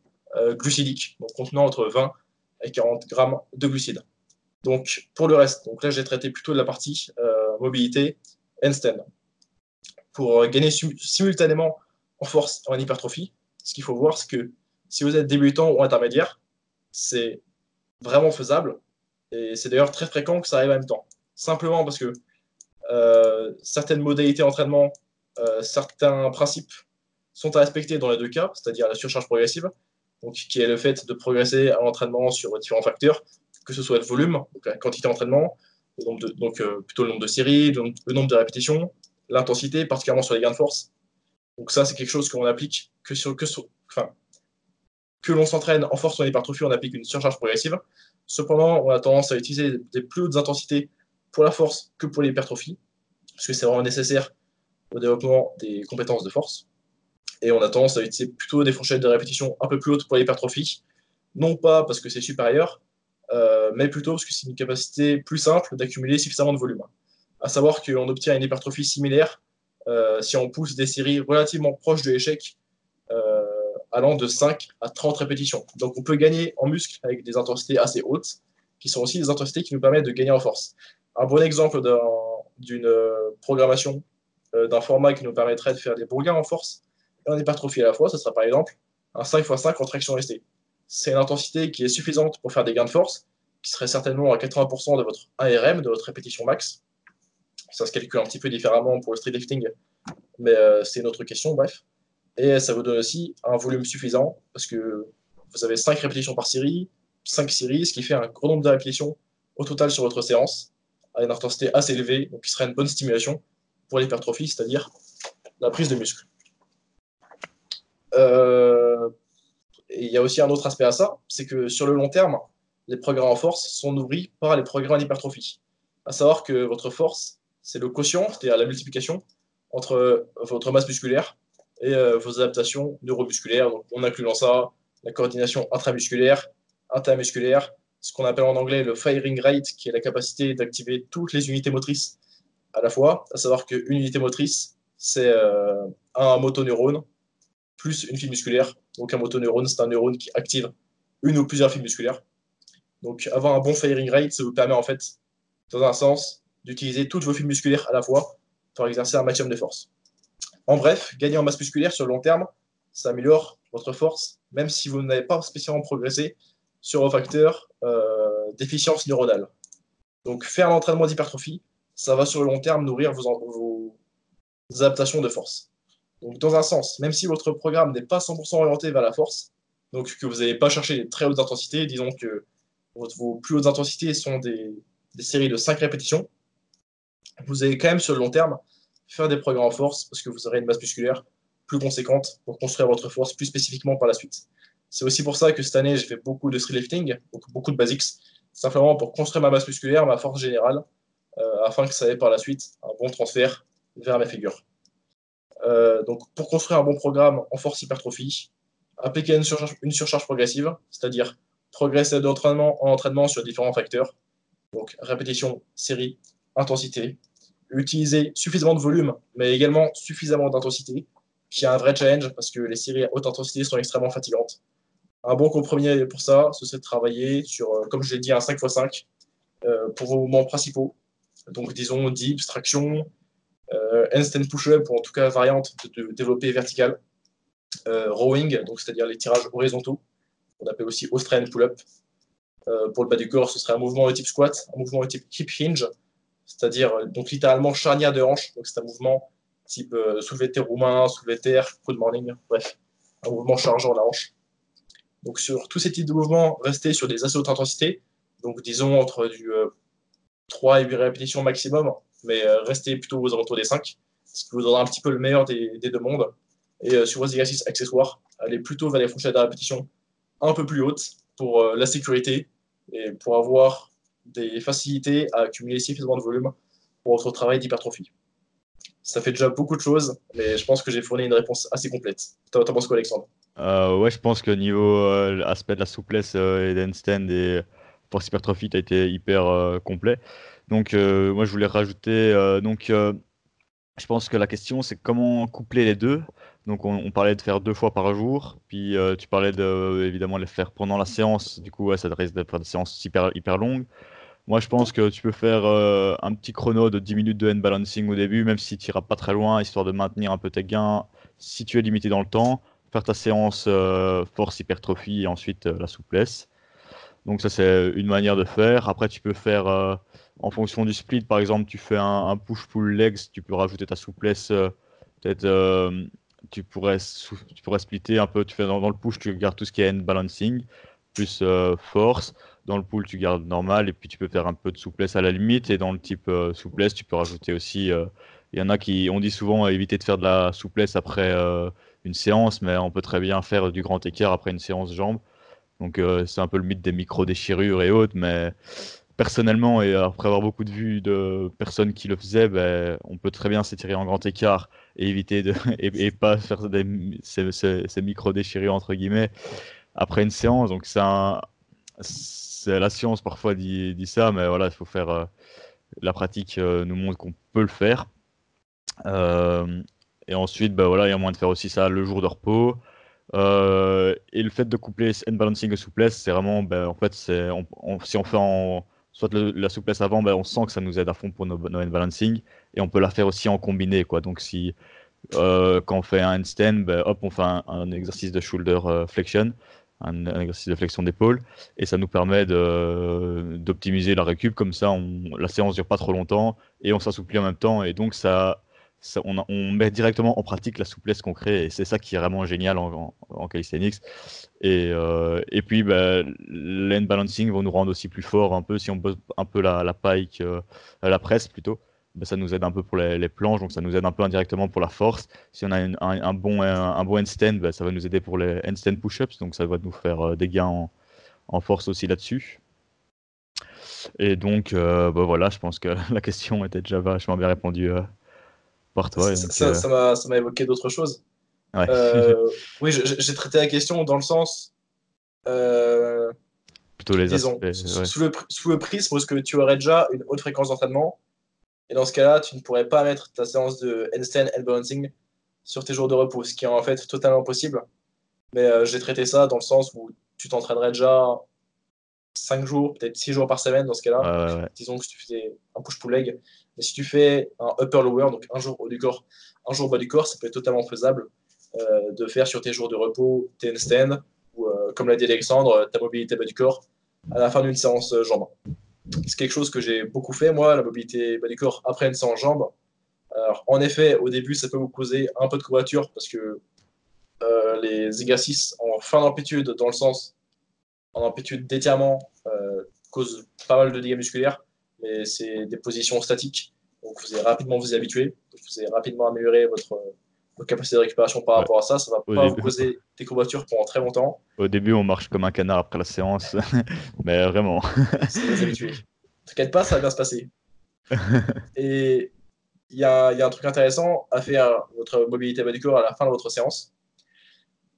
glucidique, donc contenant entre 20 et 40 grammes de glucides. Donc, pour le reste, donc là, j'ai traité plutôt de la partie euh, mobilité, handstand. Pour euh, gagner simultanément en force et en hypertrophie, ce qu'il faut voir, c'est que si vous êtes débutant ou intermédiaire, c'est vraiment faisable. Et c'est d'ailleurs très fréquent que ça arrive en même temps. Simplement parce que euh, certaines modalités d'entraînement, certains principes sont à respecter dans les deux cas, c'est-à-dire la surcharge progressive, donc, qui est le fait de progresser à l'entraînement sur différents facteurs, que ce soit le volume, la quantité d'entraînement, donc euh, plutôt le nombre de séries, le, nombre de répétitions, l'intensité, particulièrement sur les gains de force. Donc ça, c'est quelque chose qu'on applique que sur que enfin, que l'on s'entraîne en force ou en hypertrophie, on applique une surcharge progressive. Cependant, on a tendance à utiliser des plus hautes intensités pour la force que pour l'hypertrophie, parce que c'est vraiment nécessaire au développement des compétences de force. Et on a tendance à utiliser plutôt des fourchettes de répétition un peu plus hautes pour l'hypertrophie, non pas parce que c'est supérieur, mais plutôt parce que c'est une capacité plus simple d'accumuler suffisamment de volume. À savoir qu'on obtient une hypertrophie similaire euh, si on pousse des séries relativement proches de l'échec, euh, allant de 5 à 30 répétitions. Donc on peut gagner en muscle avec des intensités assez hautes, qui sont aussi des intensités qui nous permettent de gagner en force. Un bon exemple d'une programmation d'un format qui nous permettrait de faire des bons gains en force et en hypertrophie à la fois, ce sera par exemple un 5x5 en traction restée c'est une intensité qui est suffisante pour faire des gains de force, qui serait certainement à 80% de votre ARM, de votre répétition max. Ça se calcule un petit peu différemment pour le street lifting, mais euh, c'est une autre question, bref. Et ça vous donne aussi un volume suffisant, parce que vous avez 5 répétitions par série, 5 séries, ce qui fait un grand nombre de répétitions au total sur votre séance, à une intensité assez élevée, donc qui serait une bonne stimulation pour l'hypertrophie, c'est-à-dire la prise de muscle. Euh, et il y a aussi un autre aspect à ça, c'est que sur le long terme, les progrès en force sont nourris par les progrès en hypertrophie. À savoir que votre force, c'est le quotient, c'est-à-dire la multiplication entre votre masse musculaire et euh, vos adaptations neuromusculaires. Donc, on inclut dans ça la coordination intramusculaire, intermusculaire, ce qu'on appelle en anglais le firing rate, qui est la capacité d'activer toutes les unités motrices à la fois. À savoir qu'une unité motrice, c'est euh, un motoneurone plus une fibre musculaire. Donc un motoneurone, c'est un neurone qui active une ou plusieurs fibres musculaires. Donc avoir un bon firing rate, ça vous permet en fait, dans un sens, d'utiliser toutes vos fibres musculaires à la fois pour exercer un maximum de force. En bref, gagner en masse musculaire sur le long terme, ça améliore votre force, même si vous n'avez pas spécialement progressé sur vos facteurs euh, d'efficience neuronale. Donc faire l'entraînement d'hypertrophie, ça va sur le long terme nourrir vos adaptations de force. Donc, dans un sens, même si votre programme n'est pas 100% orienté vers la force, donc que vous n'allez pas chercher des très hautes intensités, disons que vos plus hautes intensités sont des, séries de 5 répétitions, vous allez quand même sur le long terme faire des progrès en force parce que vous aurez une base musculaire plus conséquente pour construire votre force plus spécifiquement par la suite. C'est aussi pour ça que cette année, j'ai fait beaucoup de lifting, beaucoup de basics, simplement pour construire ma masse musculaire, ma force générale, euh, afin que ça ait par la suite un bon transfert vers mes figures. Euh, donc, pour construire un bon programme en force hypertrophie, appliquer une surcharge, progressive, c'est-à-dire progresser d'entraînement en entraînement sur différents facteurs, donc répétition, série, intensité, utiliser suffisamment de volume, mais également suffisamment d'intensité, qui est un vrai challenge parce que les séries à haute intensité sont extrêmement fatigantes. Un bon compromis pour ça, ce serait de travailler sur, euh, comme je l'ai dit, un 5x5 pour vos mouvements principaux. Donc, disons, dips, traction, handstand push-up, ou en tout cas variante de, développer vertical, rowing, donc c'est-à-dire les tirages horizontaux, qu'on appelle aussi Australian pull-up. pour le bas du corps, ce serait un mouvement de type squat, un mouvement de type hip hinge, c'est-à-dire donc littéralement charnière de hanche. Donc c'est un mouvement type euh, soulevé de terre roumain, soulevé de terre, de morning, bref, un mouvement chargeant la hanche. Donc sur tous ces types de mouvements, restez sur des assez hautes intensités, donc disons entre du 3 euh, et 8 répétitions maximum, mais euh, restez plutôt aux alentours des 5, ce qui vous donnera un petit peu le meilleur des, deux mondes. Et sur vos exercices accessoires, allez plutôt vers les fourchettes de répétition un peu plus hautes pour la sécurité et pour avoir des facilités à accumuler suffisamment de volume pour votre travail d'hypertrophie. Ça fait déjà beaucoup de choses, mais je pense que j'ai fourni une réponse assez complète. T'en penses quoi, Alexandre? Euh, Ouais, je pense que niveau euh, aspect de la souplesse euh, et d'handstand et force hypertrophie, tu as été hyper euh, complet. Donc, moi, je voulais rajouter. donc, je pense que la question, c'est comment coupler les deux. Donc, on, parlait de faire deux fois par jour, puis tu parlais de, évidemment, les faire pendant la séance. Du coup, ça risque de faire des séances hyper, hyper longues. Moi, je pense que tu peux faire euh, un petit chrono de 10 minutes de hand balancing au début, même si tu n'iras pas très loin, histoire de maintenir un peu tes gains. Si tu es limité dans le temps, faire ta séance euh, force hypertrophie et ensuite euh, la souplesse. Donc ça, c'est une manière de faire. Après, tu peux faire en fonction du split. Par exemple, tu fais un, push-pull legs, tu peux rajouter ta souplesse. Peut-être tu pourrais, tu pourrais splitter un peu. Tu fais dans, le push, tu gardes tout ce qui est hand balancing plus force. Dans le pool, tu gardes normal et puis tu peux faire un peu de souplesse à la limite. Et dans le type euh, souplesse, tu peux rajouter aussi. Euh, il y en a qui, on dit souvent éviter de faire de la souplesse après euh, une séance, mais on peut très bien faire du grand écart après une séance jambes. Donc c'est un peu le mythe des micro-déchirures et autres, mais personnellement, et après avoir beaucoup de vues de personnes qui le faisaient, ben, on peut très bien s'étirer en grand écart et éviter de [laughs] et, pas faire des, ces, micro-déchirures entre guillemets après une séance. Donc c'est un la science parfois dit, ça, mais voilà, il faut faire. Euh, la pratique euh, nous montre qu'on peut le faire. Euh, et ensuite, bah, voilà, il y a moyen de faire aussi ça le jour de repos. et le fait de coupler hand balancing et souplesse, c'est vraiment, bah, en fait, si on fait en, soit la souplesse avant, bah, on sent que ça nous aide à fond pour nos, nos balancing, et on peut la faire aussi en combiné, quoi. Donc si quand on fait un handstand, hop, on fait un exercice de shoulder flexion, un, exercice de flexion d'épaule et ça nous permet d'optimiser la récup comme ça on, la séance dure pas trop longtemps et on s'assouplit en même temps et donc ça, on, met directement en pratique la souplesse qu'on crée et c'est ça qui est vraiment génial en, en, calisthenics et, euh, et puis bah, l'end balancing va nous rendre aussi plus fort un peu si on bosse un peu la, la euh, la presse plutôt bah, ça nous aide un peu pour les, planches, donc ça nous aide un peu indirectement pour la force. Si on a un, bon, un, bon handstand, bah, ça va nous aider pour les handstand push-ups, donc ça va nous faire euh, des gains en, force aussi là-dessus. Et donc, bah, voilà, je pense que [laughs] la question était déjà vachement bien répondue euh, par toi. ça m'a évoqué d'autres choses. oui, j'ai traité la question dans le sens. Plutôt les disons, sous, le, sous le prisme, est-ce que tu aurais déjà une haute fréquence d'entraînement et dans ce cas-là, tu ne pourrais pas mettre ta séance de handstand and balancing sur tes jours de repos, ce qui est en fait totalement possible. Mais euh, j'ai traité ça dans le sens où tu t'entraînerais déjà 5 jours, peut-être 6 jours par semaine dans ce cas-là. Disons que tu fais un push-pull leg. Mais si tu fais un upper-lower, donc un jour haut du corps, un jour bas du corps, ça peut être totalement faisable euh, de faire sur tes jours de repos tes handstand ou, euh, comme l'a dit Alexandre, ta mobilité bas du corps à la fin d'une séance jambes c'est quelque chose que j'ai beaucoup fait, moi, la mobilité bas du corps après une séance jambes. Alors, en effet, au début, ça peut vous causer un peu de courbature parce que euh, les exercices en fin d'amplitude, dans le sens en amplitude d'étirement, euh, causent pas mal de dégâts musculaires, mais c'est des positions statiques. Donc, vous allez rapidement vous y habituer, vous allez rapidement améliorer votre, capacité de récupération par rapport à ça. Ça va pas vous causer des courbatures pendant très longtemps. Au début, on marche comme un canard après la séance, [laughs] mais vraiment. T'inquiète pas, ça va bien se passer. [laughs] Et il y, a, un truc intéressant à faire votre mobilité bas du corps à la fin de votre séance.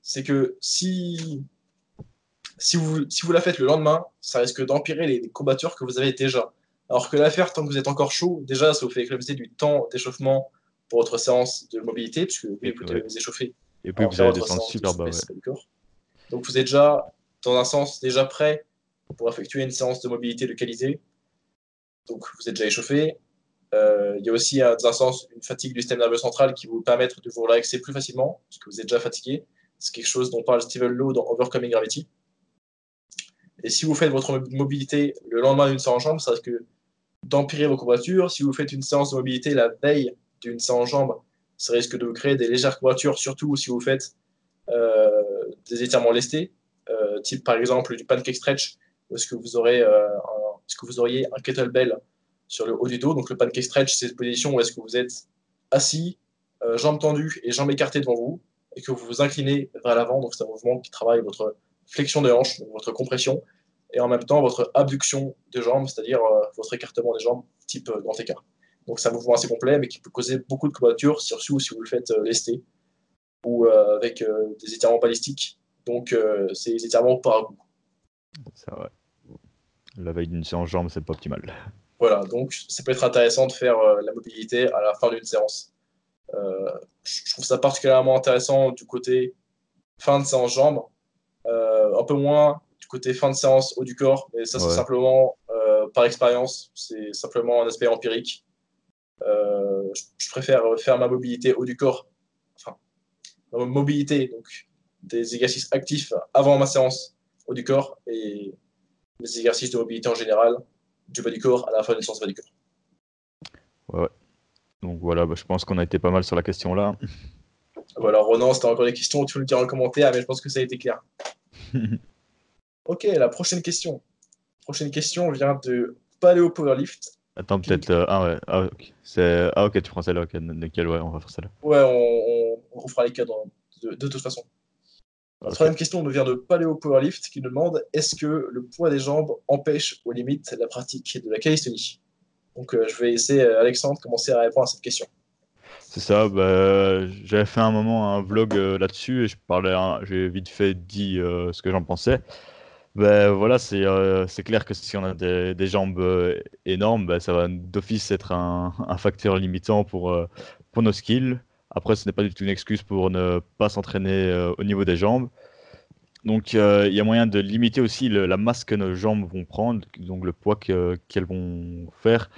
C'est que si, si, vous, si vous la faites le lendemain, ça risque d'empirer les courbatures que vous avez déjà. Alors que la faire tant que vous êtes encore chaud, déjà, ça vous fait économiser du temps d'échauffement pour votre séance de mobilité, puisque vous pouvez vous échauffer. Et puis vous allez descendre super bas. Donc vous êtes déjà, dans un sens, déjà prêt pour effectuer une séance de mobilité de qualité. donc vous êtes déjà échauffé. il y a aussi, dans un sens, une fatigue du système nerveux central qui vous permet de vous relaxer plus facilement, parce que vous êtes déjà fatigué. C'est quelque chose dont parle Steven Lowe dans Overcoming Gravity. Et si vous faites votre mobilité le lendemain d'une séance en jambes, ça risque d'empirer vos courbatures. Si vous faites une séance de mobilité la veille d'une séance en jambes, ça risque de vous créer des légères courbatures, surtout si vous faites euh, des étirements lestés, euh, type par exemple du pancake stretch, où est-ce que vous aurez euh, ce que vous auriez un kettlebell sur le haut du dos. Donc le pancake stretch, c'est cette position où est-ce que vous êtes assis, jambes tendues et jambes écartées devant vous, et que vous vous inclinez vers l'avant. Donc c'est un mouvement qui travaille votre flexion de hanche, votre compression, et en même temps votre abduction des jambes, c'est-à-dire votre écartement des jambes, type grand écart. Donc c'est un mouvement assez complet, mais qui peut causer beaucoup de courbatures, surtout si vous le faites lesté ou avec des étirements balistiques. Donc c'est des étirements par goût. C'est vrai. La veille d'une séance jambes, c'est pas optimal. Voilà, donc ça peut être intéressant de faire la mobilité à la fin d'une séance. je trouve ça particulièrement intéressant du côté fin de séance jambes, un peu moins du côté fin de séance haut du corps, mais ça c'est simplement par expérience, c'est simplement un aspect empirique. Euh, je, préfère faire ma mobilité haut du corps, enfin, ma mobilité, donc des exercices actifs avant ma séance haut du corps et les exercices de mobilité en général du bas du corps à la fin d'une séance bas du corps. Ouais, Donc voilà, bah, je pense qu'on a été pas mal sur la question là. Voilà, Ronan, si tu as encore des questions, tu peux le dire en commentaire, mais je pense que ça a été clair. [laughs] ok, la prochaine question. prochaine question vient de Paleo Powerlift. Attends, peut-être. Euh, ah ouais, ah, ah ok, tu prends celle-là, ok, nickel, ouais, on va faire celle-là. Ouais, on, on, refera les cas de, de, toute façon. La troisième question nous vient de Paléo Powerlift qui nous demande est-ce que le poids des jambes empêche aux limites la pratique de la calisthénie? Donc euh, je vais laisser euh, Alexandre commencer à répondre à cette question. C'est ça, bah, j'avais fait un moment un vlog là-dessus et je parlais, j'ai vite fait dit ce que j'en pensais. Ben voilà, euh, c'est clair que si on a des, jambes euh, énormes, ben ça va d'office être un, [laughs] un, facteur limitant pour, euh, pour nos skills. Après, ce n'est pas du tout une excuse pour ne pas s'entraîner au niveau des jambes. Donc, il y a moyen de limiter aussi la masse que nos jambes vont prendre, donc le poids qu'elles vont faire,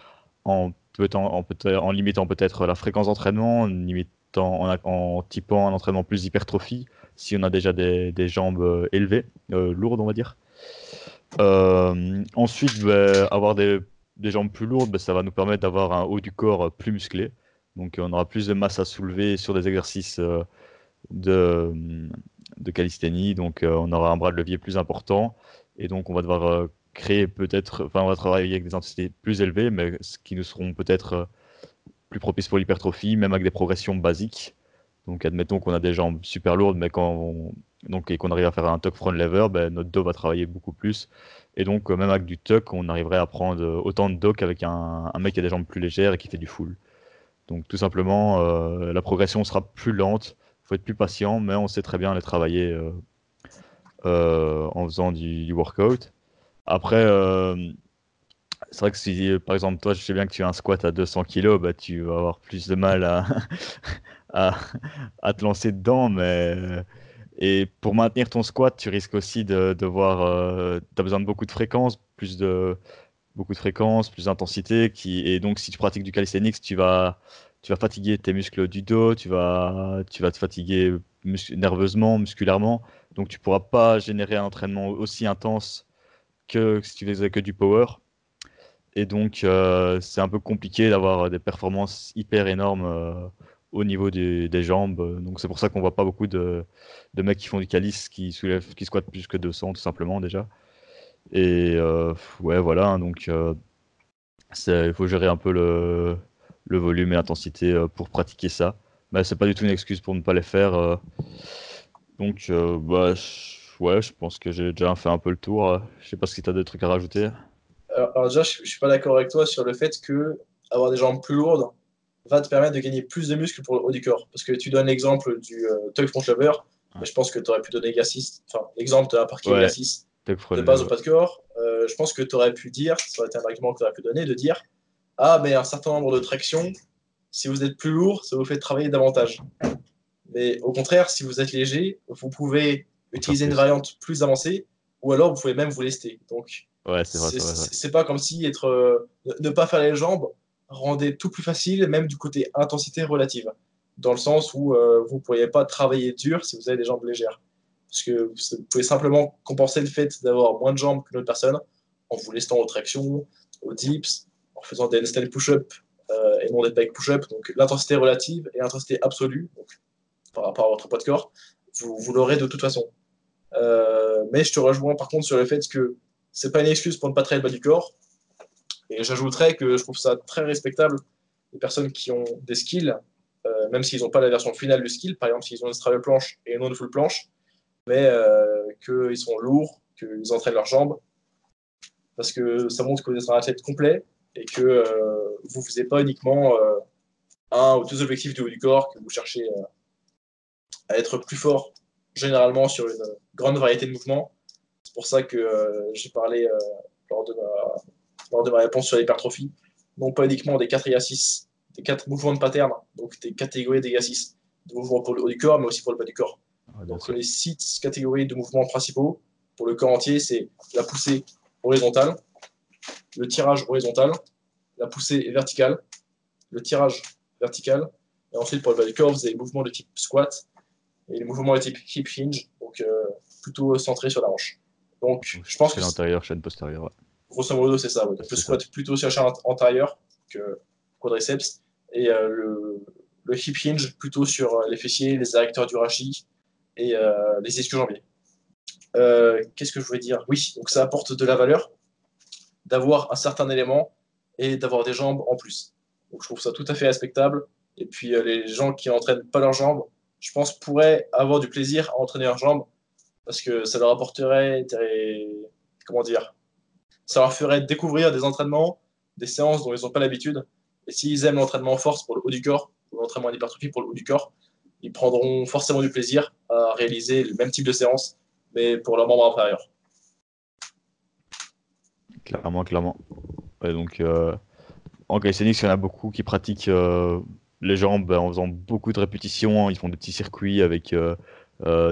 en, en, en limitant peut-être la fréquence d'entraînement, en, en typant un entraînement plus hypertrophie, si on a déjà des, des jambes élevées, lourdes, on va dire. Euh, ensuite, avoir des, jambes plus lourdes, bah, ça va nous permettre d'avoir un haut du corps plus musclé. Donc on aura plus de masse à soulever sur des exercices euh, de, de. Donc euh, on aura un bras de levier plus important. Et donc on va devoir créer peut-être, enfin on va travailler avec des intensités plus élevées, mais ce qui nous seront peut-être plus propices pour l'hypertrophie, même avec des progressions basiques. Donc admettons qu'on a des jambes super lourdes, mais quand on, donc, et qu'on arrive à faire un tuck front lever, ben, notre dos va travailler beaucoup plus. Et donc, euh, même avec du tuck, on arriverait à prendre euh, autant de dos qu'avec un, mec qui a des jambes plus légères et qui fait du full. Donc, tout simplement, euh, la progression sera plus lente. Il faut être plus patient, mais on sait très bien les travailler en faisant du, workout. Après, c'est vrai que si, par exemple, toi, je sais bien que tu as un squat à 200 kg, bah, tu vas avoir plus de mal à, [laughs] à, à te lancer dedans, mais et pour maintenir ton squat, tu risques aussi de, voir. Euh, tu as besoin de beaucoup de fréquences, plus de, beaucoup de fréquences, plus d'intensité. Qui, et donc, si tu pratiques du calisthenics, tu vas, tu vas fatiguer tes muscles du dos, tu vas, tu vas te fatiguer nerveusement, musculairement. Donc, tu pourras pas générer un entraînement aussi intense que si tu faisais que du power. Et donc, euh, c'est un peu compliqué d'avoir des performances hyper énormes. Euh, au niveau des, jambes. Donc c'est pour ça qu'on voit pas beaucoup de, mecs qui font du calice qui soulèvent, qui squattent plus que 200 tout simplement déjà. Et euh, ouais voilà, hein, donc euh, il faut gérer un peu le, volume et l'intensité euh, pour pratiquer ça. Mais c'est pas du tout une excuse pour ne pas les faire. donc bah, ouais, je pense que j'ai déjà fait un peu le tour. Je sais pas si tu as des trucs à rajouter. Alors, déjà, je, je suis pas d'accord avec toi sur le fait que avoir des jambes plus lourdes, va te permettre de gagner plus de muscles pour le haut du corps. Parce que tu donnes l'exemple du euh, tuck front lever, mais je pense que tu aurais pu donner enfin, l'exemple de la parking ouais, exercice de base au pas de corps. Euh, je pense que tu aurais pu dire, ça aurait été un argument que tu aurais pu donner, de dire Ah, mais un certain nombre de tractions, si vous êtes plus lourd, ça vous fait travailler davantage. Mais au contraire, si vous êtes léger, vous pouvez utiliser une variante plus avancée, ou alors vous pouvez même vous lester. Donc, Ouais, c'est pas comme si être, ne pas faire les jambes rendait tout plus facile, même du côté intensité relative. Dans le sens où vous ne pourriez pas travailler dur si vous avez des jambes légères. Parce que vous pouvez simplement compenser le fait d'avoir moins de jambes qu'une autre personne en vous laissant aux tractions, aux dips, en faisant des handstand push-up euh, et non des pec push-up. Donc l'intensité relative et l'intensité absolue, par rapport à votre poids de corps, vous, vous l'aurez de toute façon. Euh, mais je te rejoins par contre sur le fait que c'est pas une excuse pour ne pas travailler le bas du corps. Et j'ajouterais que je trouve ça très respectable les personnes qui ont des skills, euh, même s'ils n'ont pas la version finale du skill, par exemple s'ils ont une straddle planche et non une full planche, mais qu'ils sont lourds, qu'ils entraînent leurs jambes, parce que ça montre que vous êtes un athlète complet et que euh, vous ne faisiez pas uniquement euh, un ou deux objectifs du haut du corps, que vous cherchez euh, à être plus fort généralement sur une grande variété de mouvements. C'est pour ça que j'ai parlé lors, de ma, lors de ma réponse sur l'hypertrophie, non pas uniquement des 4 exercices, des 4 mouvements de pattern, donc des catégories d'exercices de mouvements pour le haut du corps, mais aussi pour le bas du corps. Ah, donc les 6 catégories de mouvements principaux pour le corps entier, c'est la poussée, horizontale, le tirage horizontal, la poussée verticale, le tirage vertical, et ensuite pour le bas du corps, vous avez les mouvements de type squat et les mouvements de type hip hinge, donc euh, plutôt centré sur la hanche. Donc, je pense que. l'antérieur, chaîne postérieure. Grosso modo, c'est ça. le squat plutôt sur la chaîne antérieure que quadriceps, et euh, le, le, hip hinge plutôt sur euh, les fessiers, les arrecteurs du rachis et les ischio-jambiers. Euh, qu'est-ce que je voulais dire? Oui, donc ça apporte de la valeur d'avoir un certain élément et d'avoir des jambes en plus. Donc je trouve ça tout à fait respectable. Et puis euh, les gens qui n'entraînent pas leurs jambes, je pense, pourraient avoir du plaisir à entraîner leurs jambes parce que ça leur apporterait comment dire ça leur ferait découvrir des entraînements, des séances dont ils n'ont pas l'habitude. Et s'ils aiment l'entraînement en force pour le haut du corps, ou l'entraînement en hypertrophie pour le haut du corps, ils prendront forcément du plaisir à réaliser le même type de séance mais pour leur membre inférieur. Clairement, clairement. donc, euh, en calisthenics, il y en a beaucoup qui pratiquent euh, les jambes en faisant beaucoup de répétitions. Ils font des petits circuits avec euh,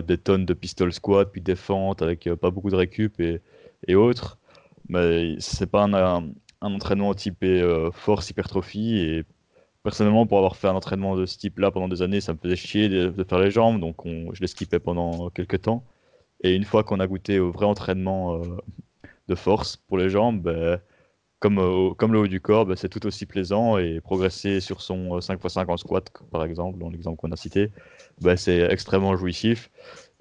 des tonnes de pistol squat, puis des fentes, avec pas beaucoup de récup et, et autres. Mais c'est pas un, un, entraînement typé force hypertrophie. Et personnellement, pour avoir fait un entraînement de ce type-là pendant des années, ça me faisait chier de, faire les jambes, donc je les skippais pendant quelques temps. Et une fois qu'on a goûté au vrai entraînement euh, de force pour les jambes, ben, comme, euh, comme le haut du corps, ben, c'est tout aussi plaisant et progresser sur son 5x5 euh, en squat, par exemple, dans l'exemple qu'on a cité, ben, c'est extrêmement jouissif.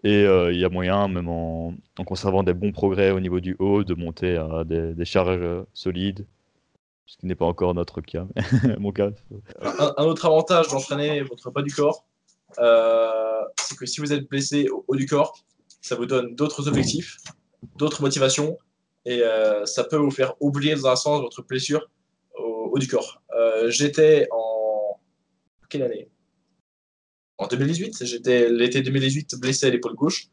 Et il y a moyen, même en, conservant des bons progrès au niveau du haut, de monter à des, charges solides, ce qui n'est pas encore notre cas, [laughs] mon cas. Un, autre avantage d'entraîner votre bas du corps, c'est que si vous êtes blessé au haut du corps, ça vous donne d'autres objectifs, d'autres motivations, et euh, ça peut vous faire oublier dans un sens votre blessure au haut du corps. Euh, j'étais en. Quelle année? En 2018. J'étais l'été 2018 blessé à l'épaule gauche.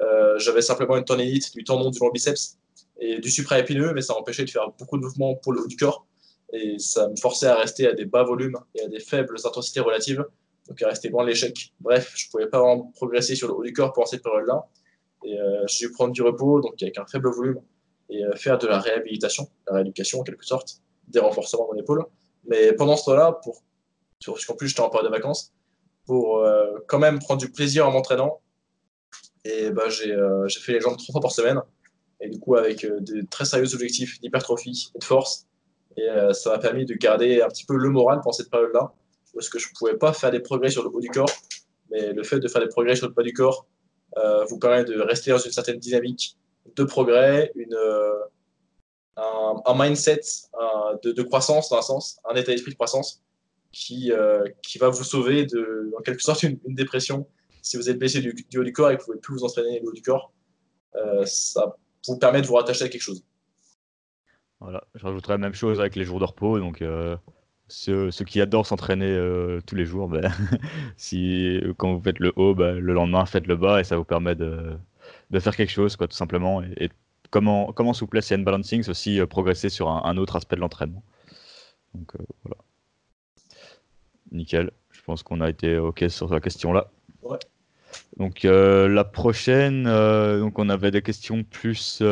Euh, j'avais simplement une tendinite du tendon du long biceps et du supraépineux, mais ça m'empêchait de faire beaucoup de mouvements pour le haut du corps. Et ça me forçait à rester à des bas volumes et à des faibles intensités relatives, donc à rester loin de l'échec. Bref, je ne pouvais pas vraiment progresser sur le haut du corps pendant cette période-là. Et euh, j'ai dû prendre du repos, donc avec un faible volume, et euh, faire de la réhabilitation, la rééducation en quelque sorte, des renforcements de mon épaule. Mais pendant ce temps-là, pour, qu'en plus j'étais en période de vacances, pour euh, quand même prendre du plaisir en m'entraînant, et bah, j'ai fait les jambes trois fois par semaine, et du coup avec des très sérieux objectifs d'hypertrophie et de force. Et ça m'a permis de garder un petit peu le moral pendant cette période-là, parce que je ne pouvais pas faire des progrès sur le haut du corps, mais le fait de faire des progrès sur le bas du corps euh, vous permet de rester dans une certaine dynamique de progrès, une, euh, un, mindset de, croissance dans un sens, un état d'esprit de croissance qui, euh, qui va vous sauver de, en quelque sorte, une, dépression. Si vous êtes blessé du, haut du corps et que vous ne pouvez plus vous entraîner du haut du corps, ça vous permet de vous rattacher à quelque chose. Voilà, je rajouterais la même chose avec les jours de repos. Donc, ceux, qui adorent s'entraîner euh, tous les jours, [laughs] ben, si quand vous faites le haut, ben, le lendemain faites le bas et ça vous permet de, faire quelque chose, quoi, tout simplement. Et, comment, comment souplesse et hand balancing, c'est aussi euh, progresser sur un, autre aspect de l'entraînement. Donc euh, voilà. Nickel. Je pense qu'on a été OK sur la question là. Donc la prochaine, donc on avait des questions plus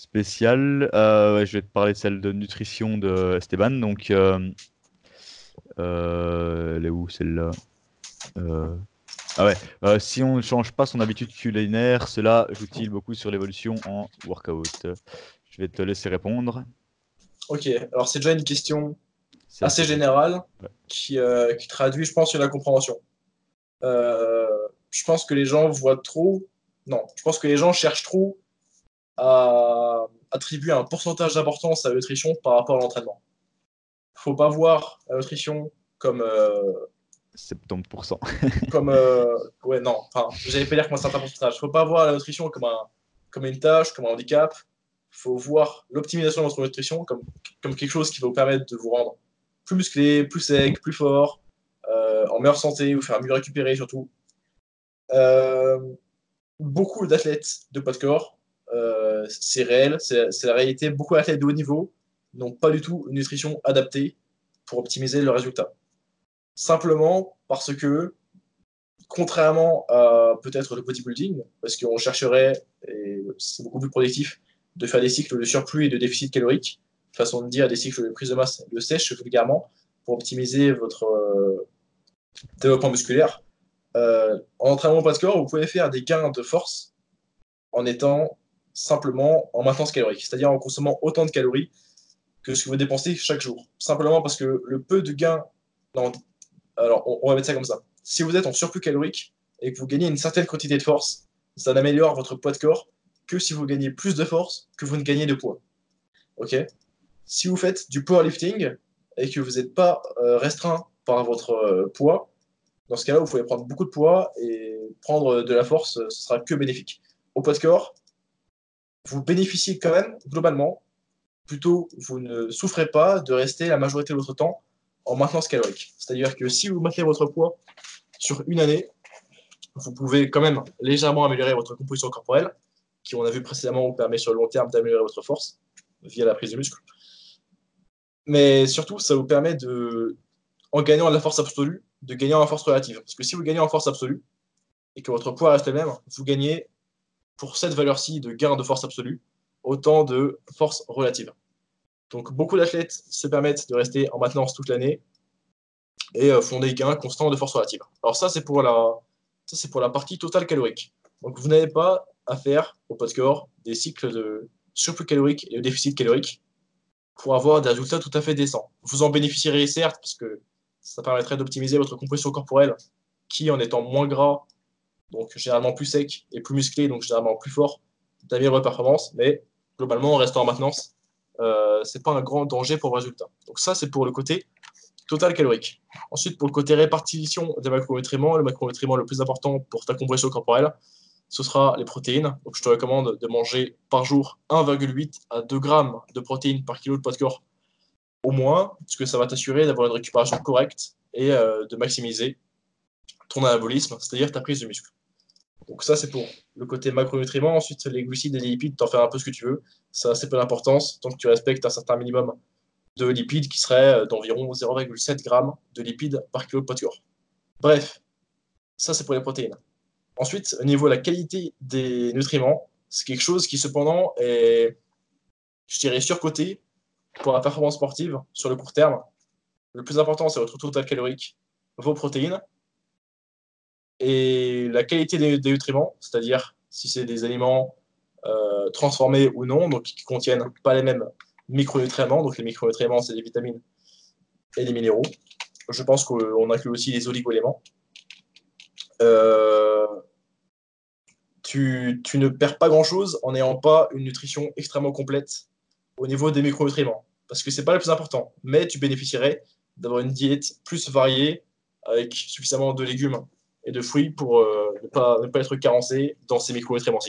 spéciales. Euh, je vais te parler de celle de nutrition de Esteban. Donc, euh, euh, elle est où celle-là? Ah ouais, si on ne change pas son habitude culinaire, cela joue-t-il beaucoup sur l'évolution en workout? Je vais te laisser répondre. Ok, alors c'est déjà une question assez générale qui, qui, traduit, je pense, sur la compréhension. je pense que les gens voient trop. Non, je pense que les gens cherchent trop à attribuer un pourcentage d'importance à la nutrition par rapport à l'entraînement. Il ne faut pas voir la nutrition comme. 70%. Euh, [laughs] comme. Euh, ouais, non, enfin, j'allais pas dire comme un certain pourcentage. Il ne faut pas voir la nutrition comme, un, comme une tâche, comme un handicap. Il faut voir l'optimisation de votre nutrition comme, comme quelque chose qui va vous permettre de vous rendre plus musclé, plus sec, plus fort, euh, en meilleure santé, vous faire mieux récupérer surtout. beaucoup d'athlètes de poids de corps euh, c'est réel, c'est la réalité. Beaucoup d'athlètes de haut niveau n'ont pas du tout une nutrition adaptée pour optimiser le résultat. Simplement parce que, contrairement à peut-être le bodybuilding, parce qu'on chercherait, et c'est beaucoup plus productif, de faire des cycles de surplus et de déficit calorique, façon de dire des cycles de prise de masse de sèche vulgairement, pour optimiser votre euh, développement musculaire. Euh, en entraînement pas de corps, vous pouvez faire des gains de force en étant simplement en maintenance calorique, c'est-à-dire en consommant autant de calories que ce que vous dépensez chaque jour. Simplement parce que le peu de gains. alors, on, va mettre ça comme ça. Si vous êtes en surplus calorique et que vous gagnez une certaine quantité de force, ça n'améliore votre poids de corps que si vous gagnez plus de force que vous ne gagnez de poids. Ok? Si vous faites du powerlifting et que vous n'êtes pas euh, restreint par votre euh, poids, dans ce cas-là, vous pouvez prendre beaucoup de poids et prendre de la force, ce sera que bénéfique. Au poids de corps, vous bénéficiez quand même, globalement, plutôt vous ne souffrez pas de rester la majorité de votre temps en maintenance calorique. C'est-à-dire que si vous maintenez votre poids sur une année, vous pouvez quand même légèrement améliorer votre composition corporelle, qui, on a vu précédemment, vous permet sur le long terme d'améliorer votre force via la prise de muscle. Mais surtout, ça vous permet de, en gagnant la force absolue, de gagner en force relative. Parce que si vous gagnez en force absolue et que votre poids reste le même, vous gagnez pour cette valeur-ci de gain de force absolue, autant de force relative. Donc beaucoup d'athlètes se permettent de rester en maintenance toute l'année et euh, font des gains constants de force relative. Alors ça, c'est pour la, c'est pour la partie totale calorique. Donc vous n'avez pas à faire au post corps des cycles de surplus calorique et de déficit calorique pour avoir des résultats tout à fait décents. Vous en bénéficierez certes parce que ça permettrait d'optimiser votre composition corporelle qui, en étant moins gras donc généralement plus sec et plus musclé, donc généralement plus fort, d'améliorer performance, mais globalement en restant en maintenance, euh, c'est pas un grand danger pour le résultat. Donc ça, c'est pour le côté total calorique. Ensuite, pour le côté répartition des macronutriments, le macronutriment le plus important pour ta compression corporelle, ce sera les protéines. Donc je te recommande de manger par jour 1,8 à 2 grammes de protéines par kilo de poids de corps au moins, parce que ça va t'assurer d'avoir une récupération correcte et euh, de maximiser ton anabolisme, c'est-à-dire ta prise de muscle. Donc ça, c'est pour le côté macronutriments. Ensuite, les glucides et les lipides, t'en fais un peu ce que tu veux. Ça, c'est peu d'importance tant que tu respectes un certain minimum de lipides qui serait euh, d'environ 0,7 g de lipides par kilo de poids de corps. Bref, ça, c'est pour les protéines. Ensuite, au niveau de la qualité des nutriments, c'est quelque chose qui, cependant, est, je dirais, surcoté pour la performance sportive sur le court terme. Le plus important, c'est votre total calorique, vos protéines, et la qualité des, nutriments, c'est-à-dire si c'est des aliments euh, transformés ou non, donc qui contiennent pas les mêmes micronutriments. Donc les micronutriments, c'est les vitamines et les minéraux. Je pense qu'on inclut aussi les oligoéléments. Euh, tu, ne perds pas grand-chose en n'ayant pas une nutrition extrêmement complète au niveau des micronutriments, parce que c'est pas le plus important. Mais tu bénéficierais d'avoir une diète plus variée avec suffisamment de légumes et de fruits pour euh, ne, pas, ne, pas, être carencé dans ces micronutriments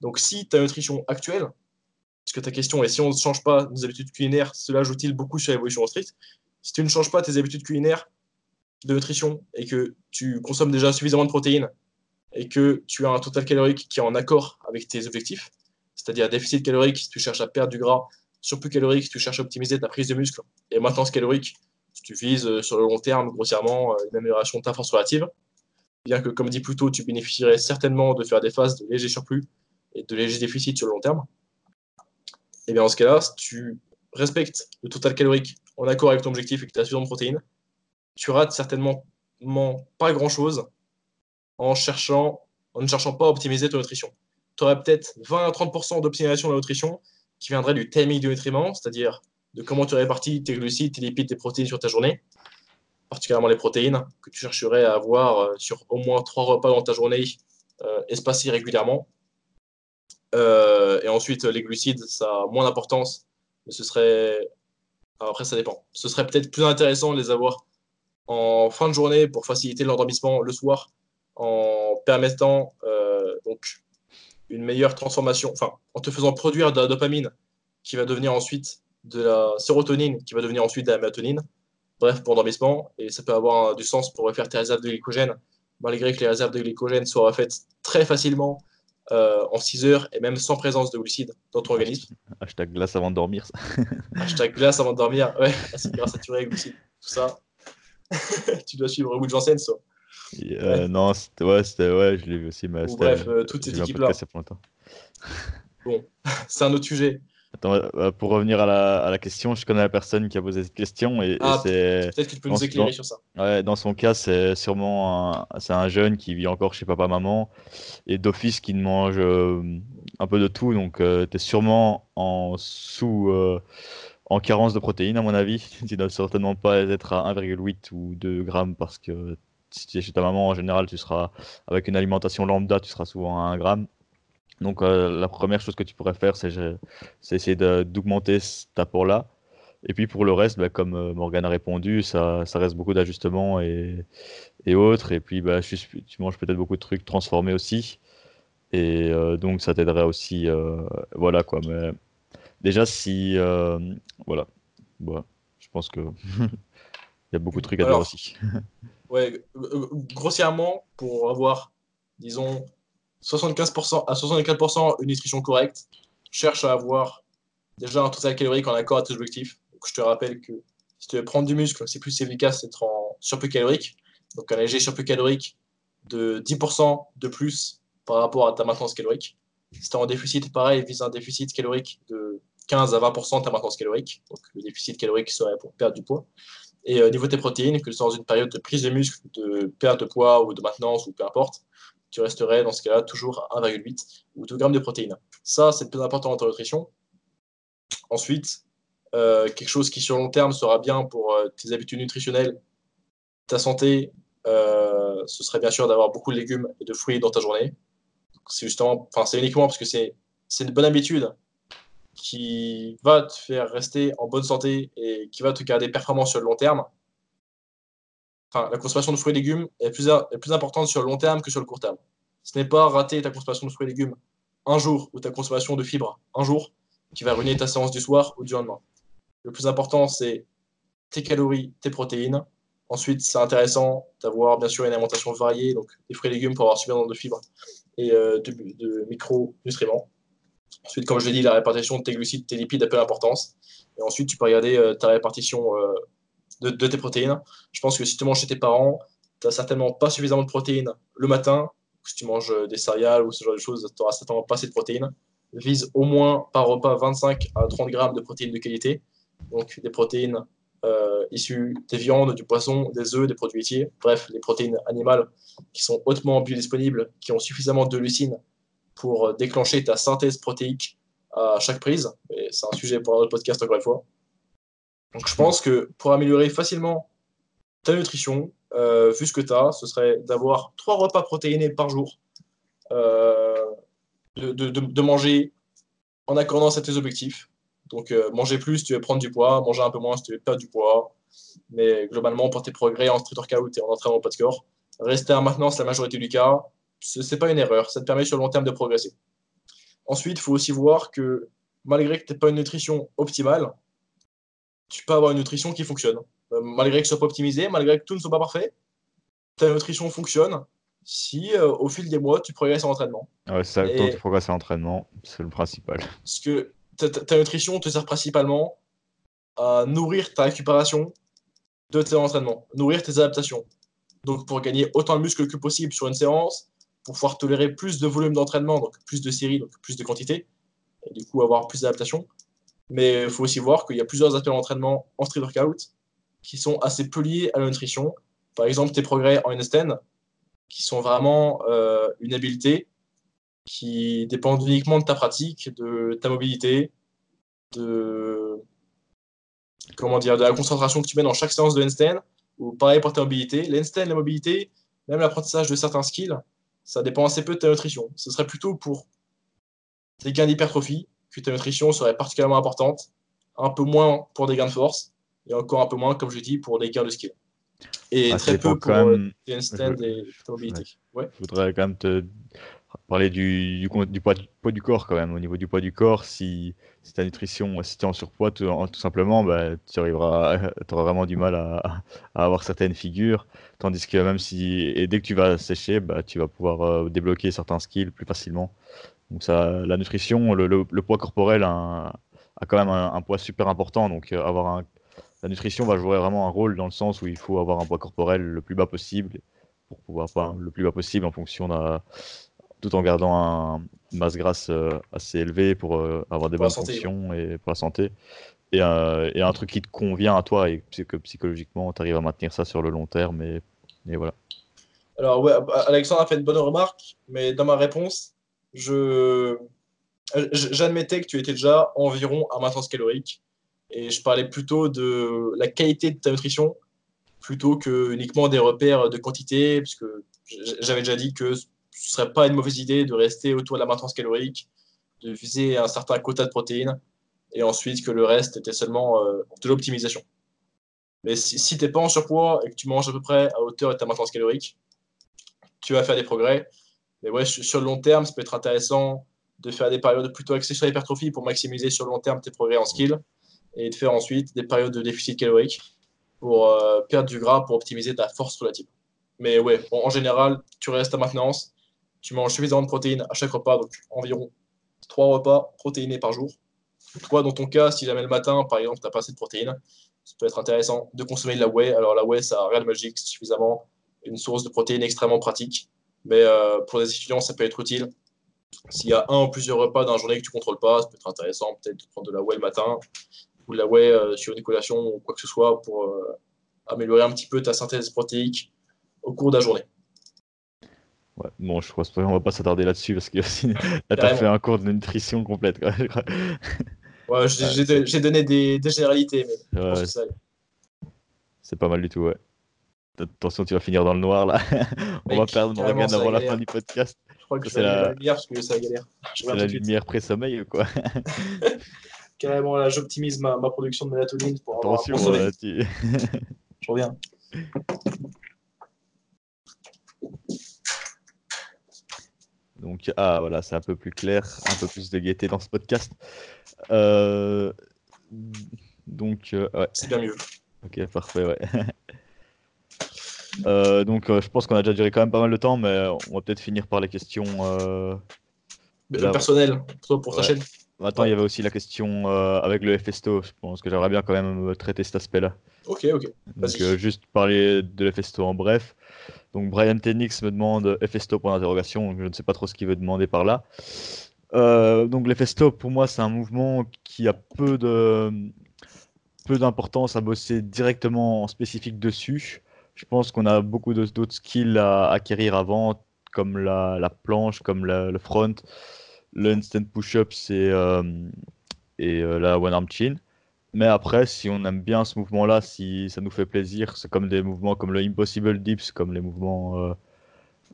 Donc si ta nutrition actuelle, parce que ta question est si on ne change pas nos habitudes culinaires, cela joue-t-il beaucoup sur l'évolution strict? Si tu ne changes pas tes habitudes culinaires de nutrition et que tu consommes déjà suffisamment de protéines et que tu as un total calorique qui est en accord avec tes objectifs, c'est-à-dire déficit calorique si tu cherches à perdre du gras, surplus calorique si tu cherches à optimiser ta prise de muscle, et maintenance calorique tu vises euh, sur le long terme grossièrement euh, une amélioration de ta force relative, bien que, comme dit plus tôt, tu bénéficierais certainement de faire des phases de léger surplus et de léger déficit sur le long terme. Et bien, dans ce cas-là, si tu respectes le total calorique en accord avec ton objectif et que tu as suffisamment de protéines, tu rates certainement pas grand-chose en, cherchant, en ne cherchant pas à optimiser ton nutrition. Tu aurais peut-être 20 à 30% d'optimisation de la nutrition qui viendrait du timing du nutriment, c'est-à-dire de comment tu répartis tes glucides, tes lipides, tes protéines sur ta journée, particulièrement les protéines, que tu chercherais à avoir euh, sur au moins trois repas dans ta journée, euh, espacés régulièrement. Euh, et ensuite, les glucides, ça a moins d'importance, mais ce serait. après, ça dépend. Ce serait peut-être plus intéressant de les avoir en fin de journée pour faciliter l'endormissement le soir, en permettant donc une meilleure transformation, enfin, en te faisant produire de la dopamine qui va devenir ensuite de la sérotonine, qui va devenir ensuite de la mélatonine. Bref, pour l'endormissement, et ça peut avoir du sens pour refaire tes réserves de glycogène, malgré que les réserves de glycogène soient faites très facilement euh, en 6 heures et même sans présence de glucides dans ton organisme. Hashtag glace avant de dormir. [laughs] Hashtag glace avant de dormir, ouais, c'est grâce à les glucides, tout ça. [laughs] tu dois suivre Wood Janssen, ça. Euh, non, c'était ouais, ouais, je l'ai vu aussi. Mais bref, euh, toute cette équipe-là. Bon, [laughs] c'est un autre sujet. Attends, euh, pour revenir à la, à la, question, je connais la personne qui a posé cette question et, ah, c'est. Peut-être que tu peux nous éclairer sur ça. Ouais, dans son cas, c'est sûrement un, un jeune qui vit encore chez papa-maman et d'office qui mange un peu de tout, donc tu es sûrement en sous en carence de protéines, à mon avis. [laughs] Tu ne dois certainement pas être à 1,8 ou 2 grammes parce que si tu es chez ta maman, en général, tu seras avec une alimentation lambda, tu seras souvent à 1 gramme. Donc, euh, la première chose que tu pourrais faire, c'est essayer d'augmenter cet apport-là. Et puis pour le reste, bah, comme euh, Morgane a répondu, ça, ça reste beaucoup d'ajustements et, et, autres. Et puis bah, tu manges peut-être beaucoup de trucs transformés aussi. Et euh, donc ça t'aiderait aussi. voilà quoi. Mais déjà, si. voilà. voilà. Je pense que. [laughs] Il y a beaucoup de trucs à dire aussi. [laughs] ouais, grossièrement, pour avoir, disons, 75% à 64% une nutrition correcte, cherche à avoir déjà un total calorique en accord avec tes objectifs. Je te rappelle que si tu veux prendre du muscle, c'est plus efficace d'être en surplus calorique. Donc, un léger surplus calorique de 10% de plus par rapport à ta maintenance calorique. Si tu es en déficit, pareil, vise un déficit calorique de 15 à 20% de ta maintenance calorique. Donc, le déficit calorique serait pour perdre du poids. Et au euh, niveau de tes protéines, que ce soit dans une période de prise de muscle, de perte de poids ou de maintenance ou peu importe, tu resterais dans ce cas-là toujours à 1,8 ou 2 grammes de protéines. Ça, c'est le plus important dans ta nutrition. Ensuite, euh, quelque chose qui sur long terme sera bien pour euh, tes habitudes nutritionnelles, ta santé, ce serait bien sûr d'avoir beaucoup de légumes et de fruits dans ta journée. C'est justement, enfin, c'est uniquement parce que c'est une bonne habitude qui va te faire rester en bonne santé et qui va te garder performant sur le long terme. Enfin, la consommation de fruits et légumes est plus, est plus importante sur le long terme que sur le court terme. Ce n'est pas rater ta consommation de fruits et légumes un jour ou ta consommation de fibres un jour qui va ruiner ta séance du soir ou du lendemain. Le plus important, c'est tes calories, tes protéines. Ensuite, c'est intéressant d'avoir bien sûr une alimentation variée, donc des fruits et légumes pour avoir suffisamment de fibres et euh, de, de micronutriments. Ensuite, comme je l'ai dit, la répartition de tes glucides, tes lipides a peu d'importance. Et ensuite, tu peux regarder euh, ta répartition euh, de, tes protéines. Je pense que si tu manges chez tes parents, tu n'as certainement pas suffisamment de protéines le matin. Si tu manges euh, des céréales ou ce genre de choses, tu n'auras certainement pas assez de protéines. Vise au moins par repas 25 à 30 grammes de protéines de qualité. Donc des protéines issues des viandes, du poisson, des œufs, des produits laitiers. Bref, les protéines animales qui sont hautement biodisponibles, qui ont suffisamment de leucine pour déclencher ta synthèse protéique à chaque prise. C'est un sujet pour un autre podcast encore une fois. Donc je pense que pour améliorer facilement ta nutrition, euh, vu ce que tu as, ce serait d'avoir trois repas protéinés par jour, euh, de, manger en accordance à tes objectifs. Donc euh, manger plus tu veux prendre du poids, manger un peu moins tu veux perdre du poids. Mais globalement, pour tes progrès en street workout et en entraînement pas de score, rester à maintenance la majorité du cas, n'est pas une erreur, ça te permet sur le long terme de progresser. Ensuite, il faut aussi voir que malgré que tu n'aies pas une nutrition optimale, tu peux avoir une nutrition qui fonctionne. Euh, malgré que ce soit pas optimisé, malgré que tout ne soit pas parfait, ta nutrition fonctionne si euh, au fil des mois tu progresses en entraînement. Ouais, c'est ça, Et... tu progresses en entraînement, c'est le principal. [laughs] Parce que ta, nutrition te sert principalement à nourrir ta récupération de tes entraînements, nourrir tes adaptations. Donc pour gagner autant de muscles que possible sur une séance, pour pouvoir tolérer plus de volume d'entraînement, donc plus de séries, donc plus de quantité, et du coup avoir plus d'adaptation, Mais il faut aussi voir qu'il y a plusieurs aspects d'entraînement en street workout qui sont assez peu liés à la nutrition. Par exemple, tes progrès en handstand, qui sont vraiment euh, une habileté qui dépendent uniquement de ta pratique, de ta mobilité, de comment dire, de la concentration que tu mets dans chaque séance de handstand, ou pareil pour ta mobilité. L'handstand, la mobilité, même l'apprentissage de certains skills, ça dépend assez peu de ta nutrition. Ce serait plutôt pour des gains d'hypertrophie que ta nutrition serait particulièrement importante, un peu moins pour des gains de force, et encore un peu moins, comme je dis, pour des gains de skill. Et Ah, très peu pour euh, même- des handstands Je- et ta mobilité. Ouais. Je voudrais quand même te parler du, du poids, du poids du corps quand même. Au niveau du poids du corps, si, si ta nutrition, si tu es en surpoids tout, en- tout simplement, bah, tu [laughs] auras vraiment du mal à, avoir certaines figures. Tandis que même si, et dès que tu vas sécher, bah, tu vas pouvoir euh, débloquer certains skills plus facilement. Donc ça, la nutrition, le, poids corporel a, quand même un, poids super important. Donc euh, avoir la nutrition va jouer vraiment un rôle dans le sens où il faut avoir un poids corporel le plus bas possible pour pouvoir le plus bas possible en fonction d'un tout en gardant un- une masse grasse euh, assez élevée pour euh, avoir des Pour bonnes fonctions et pour la santé. Et, euh, et un truc qui te convient à toi et que psychologiquement tu arrives à maintenir ça sur le long terme et, et voilà. Alors, ouais, Alexandre a fait une bonne remarque, mais dans ma réponse, je j'admettais que tu étais déjà environ à maintenance calorique et je parlais plutôt de la qualité de ta nutrition plutôt que uniquement des repères de quantité, puisque j'avais déjà dit que ce serait pas une mauvaise idée de rester autour de la maintenance calorique, de viser un certain quota de protéines et ensuite que le reste était seulement euh, de l'optimisation. Mais si, tu n'es pas en surpoids et que tu manges à peu près à hauteur de ta maintenance calorique, tu vas faire des progrès. Mais ouais, sur le long terme, ça peut être intéressant de faire des périodes plutôt axées sur l'hypertrophie pour maximiser sur le long terme tes progrès en skill et de faire ensuite des périodes de déficit calorique pour euh, perdre du gras pour optimiser ta force relative. Mais ouais, en général, tu restes à maintenance, tu manges suffisamment de protéines à chaque repas, donc environ 3 repas protéinés par jour. Toi, dans ton cas, si jamais le matin, par exemple, tu n'as pas assez de protéines, ça peut être intéressant de consommer de la whey. Alors la whey, ça n'a rien de magique, c'est suffisamment une source de protéines extrêmement pratique. Mais euh, pour des étudiants, ça peut être utile. S'il y a un ou plusieurs repas dans la journée que tu ne contrôles pas, ça peut être intéressant peut-être de prendre de la whey le matin ou de la whey euh, sur une collation ou quoi que ce soit pour euh, améliorer un petit peu ta synthèse protéique au cours de la journée. Ouais. bon je pense qu'on va pas s'attarder là-dessus parce que [laughs] là t'as fait un cours de nutrition complète quoi. Ouais, j'ai Ouais, donné des, des généralités, mais Ouais, c'est pas mal du tout ouais. Attention tu vas finir dans le noir là. [laughs] On Mec, va perdre Morgan avant la fin du podcast. Je crois que c'est la- la lumière parce que ça galère. C'est la lumière pré-sommeil ou quoi. [laughs] Carrément, là, j'optimise ma, ma production de mélatonine pour avoir un attention bon euh, tu- Je reviens. Donc, ah voilà, c'est un peu plus clair, un peu plus de gaieté dans ce podcast. Euh, donc, euh, ouais, C'est bien mieux. ok, parfait, ouais. [laughs] Euh, donc, je pense qu'on a déjà duré quand même pas mal de temps, mais on va peut-être finir par les questions. Mais Là, le personnel, toi, pour ta ouais. chaîne. Maintenant, il y avait aussi la question euh, avec le FSTO. Je pense que j'aimerais bien quand même euh, traiter cet aspect-là. Ok, ok. Donc, euh, juste parler de l'FSTO en bref. Donc, Brian Tenix me demande FSTO point d'interrogation. donc Je ne sais pas trop ce qu'il veut demander par là. Euh, donc, l'FSTO, pour moi, c'est un mouvement qui a peu de peu d'importance à bosser directement en spécifique dessus. Je pense qu'on a beaucoup d'autres skills à acquérir avant, comme la, la planche, comme la- le front, le instant push-up et, euh, et euh, la one arm chin. Mais après, si on aime bien ce mouvement-là, si ça nous fait plaisir, c'est comme des mouvements comme le Impossible Dips, comme les mouvements euh,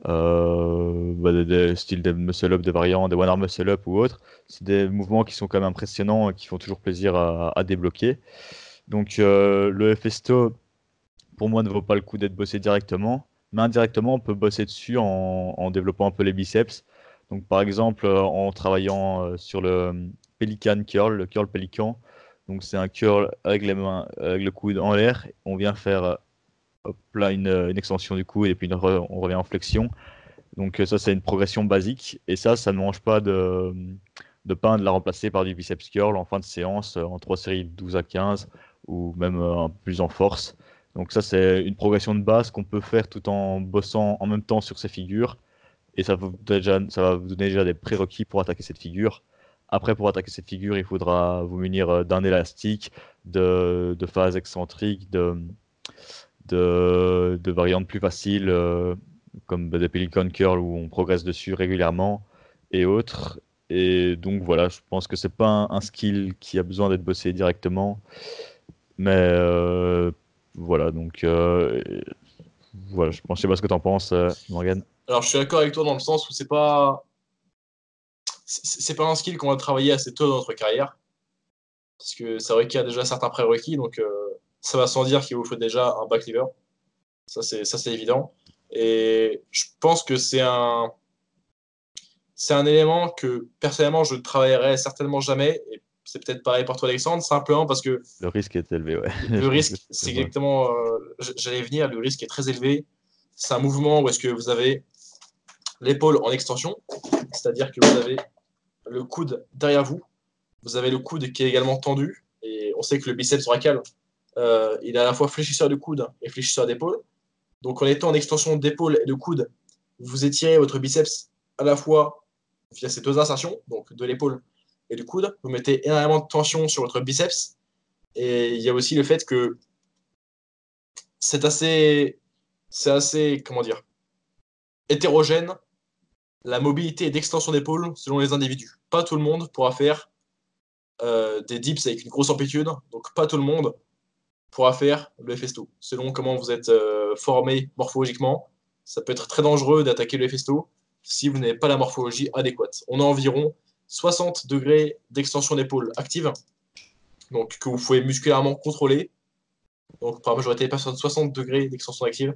euh, bah, des, des styles des muscle-up, des variants, des one-arm muscle-up ou autres. C'est des mouvements qui sont quand même impressionnants et qui font toujours plaisir à, débloquer. Donc euh, le FSTO, pour moi, ne vaut pas le coup d'être bossé directement. Mais indirectement, on peut bosser dessus en développant un peu les biceps. Donc par exemple, euh, en travaillant euh, sur le Pelican Curl, le curl pélican. Donc c'est un curl avec le coude en l'air. On vient faire euh, là une, extension du coude et puis on revient en flexion. Donc euh, ça c'est une progression basique et ça ça ne mange pas de, pain de la remplacer par du biceps curl en fin de séance euh, en trois séries de 12 à 15 ou même euh, un peu plus en force. Donc ça c'est une progression de base qu'on peut faire tout en bossant en même temps sur ces figures et ça, va vous donner déjà des prérequis pour attaquer cette figure après, pour attaquer cette figure, il faudra vous munir d'un élastique, de, phases excentriques, de, variantes plus faciles, comme des Pelican Curl où on progresse dessus régulièrement et autres. Et donc voilà, je pense que c'est pas un, skill qui a besoin d'être bossé directement. Mais euh, voilà, donc euh, voilà, je pense, sais pas ce que tu en penses, euh, Morgan. Alors je suis d'accord avec toi dans le sens où c'est pas c'est pas un skill qu'on va travailler assez tôt dans notre carrière. Parce que ça requiert déjà certains prérequis, donc ça va sans dire qu'il vous faut déjà un back lever. Ça c'est évident. Et je pense que c'est un c'est un élément que personnellement je ne travaillerai certainement jamais. Et c'est peut-être pareil pour toi, Alexandre, simplement parce que. Le risque est élevé, ouais. Le [laughs] risque, c'est exactement. Euh, j'allais venir, le risque est très élevé. C'est un mouvement où est-ce que vous avez l'épaule en extension, c'est-à-dire que vous avez le coude derrière vous, vous avez le coude qui est également tendu, et on sait que le biceps brachial, euh, il est à la fois fléchisseur de coude et fléchisseur d'épaule. Donc en étant en extension d'épaule et de coude, vous étirez votre biceps à la fois via ces deux insertions, donc de l'épaule et du coude. Vous mettez énormément de tension sur votre biceps. Et il y a aussi le fait que c'est assez, c'est assez, comment dire, hétérogène la mobilité d'extension d'épaule selon les individus. Pas tout le monde pourra faire euh, des dips avec une grosse amplitude, donc pas tout le monde pourra faire le festo. Selon comment vous êtes euh, formé morphologiquement, ça peut être très dangereux d'attaquer le festo si vous n'avez pas la morphologie adéquate. On a environ 60 degrés d'extension d'épaule active, donc que vous pouvez musculairement contrôler. Donc par majorité des personnes 60 degrés d'extension active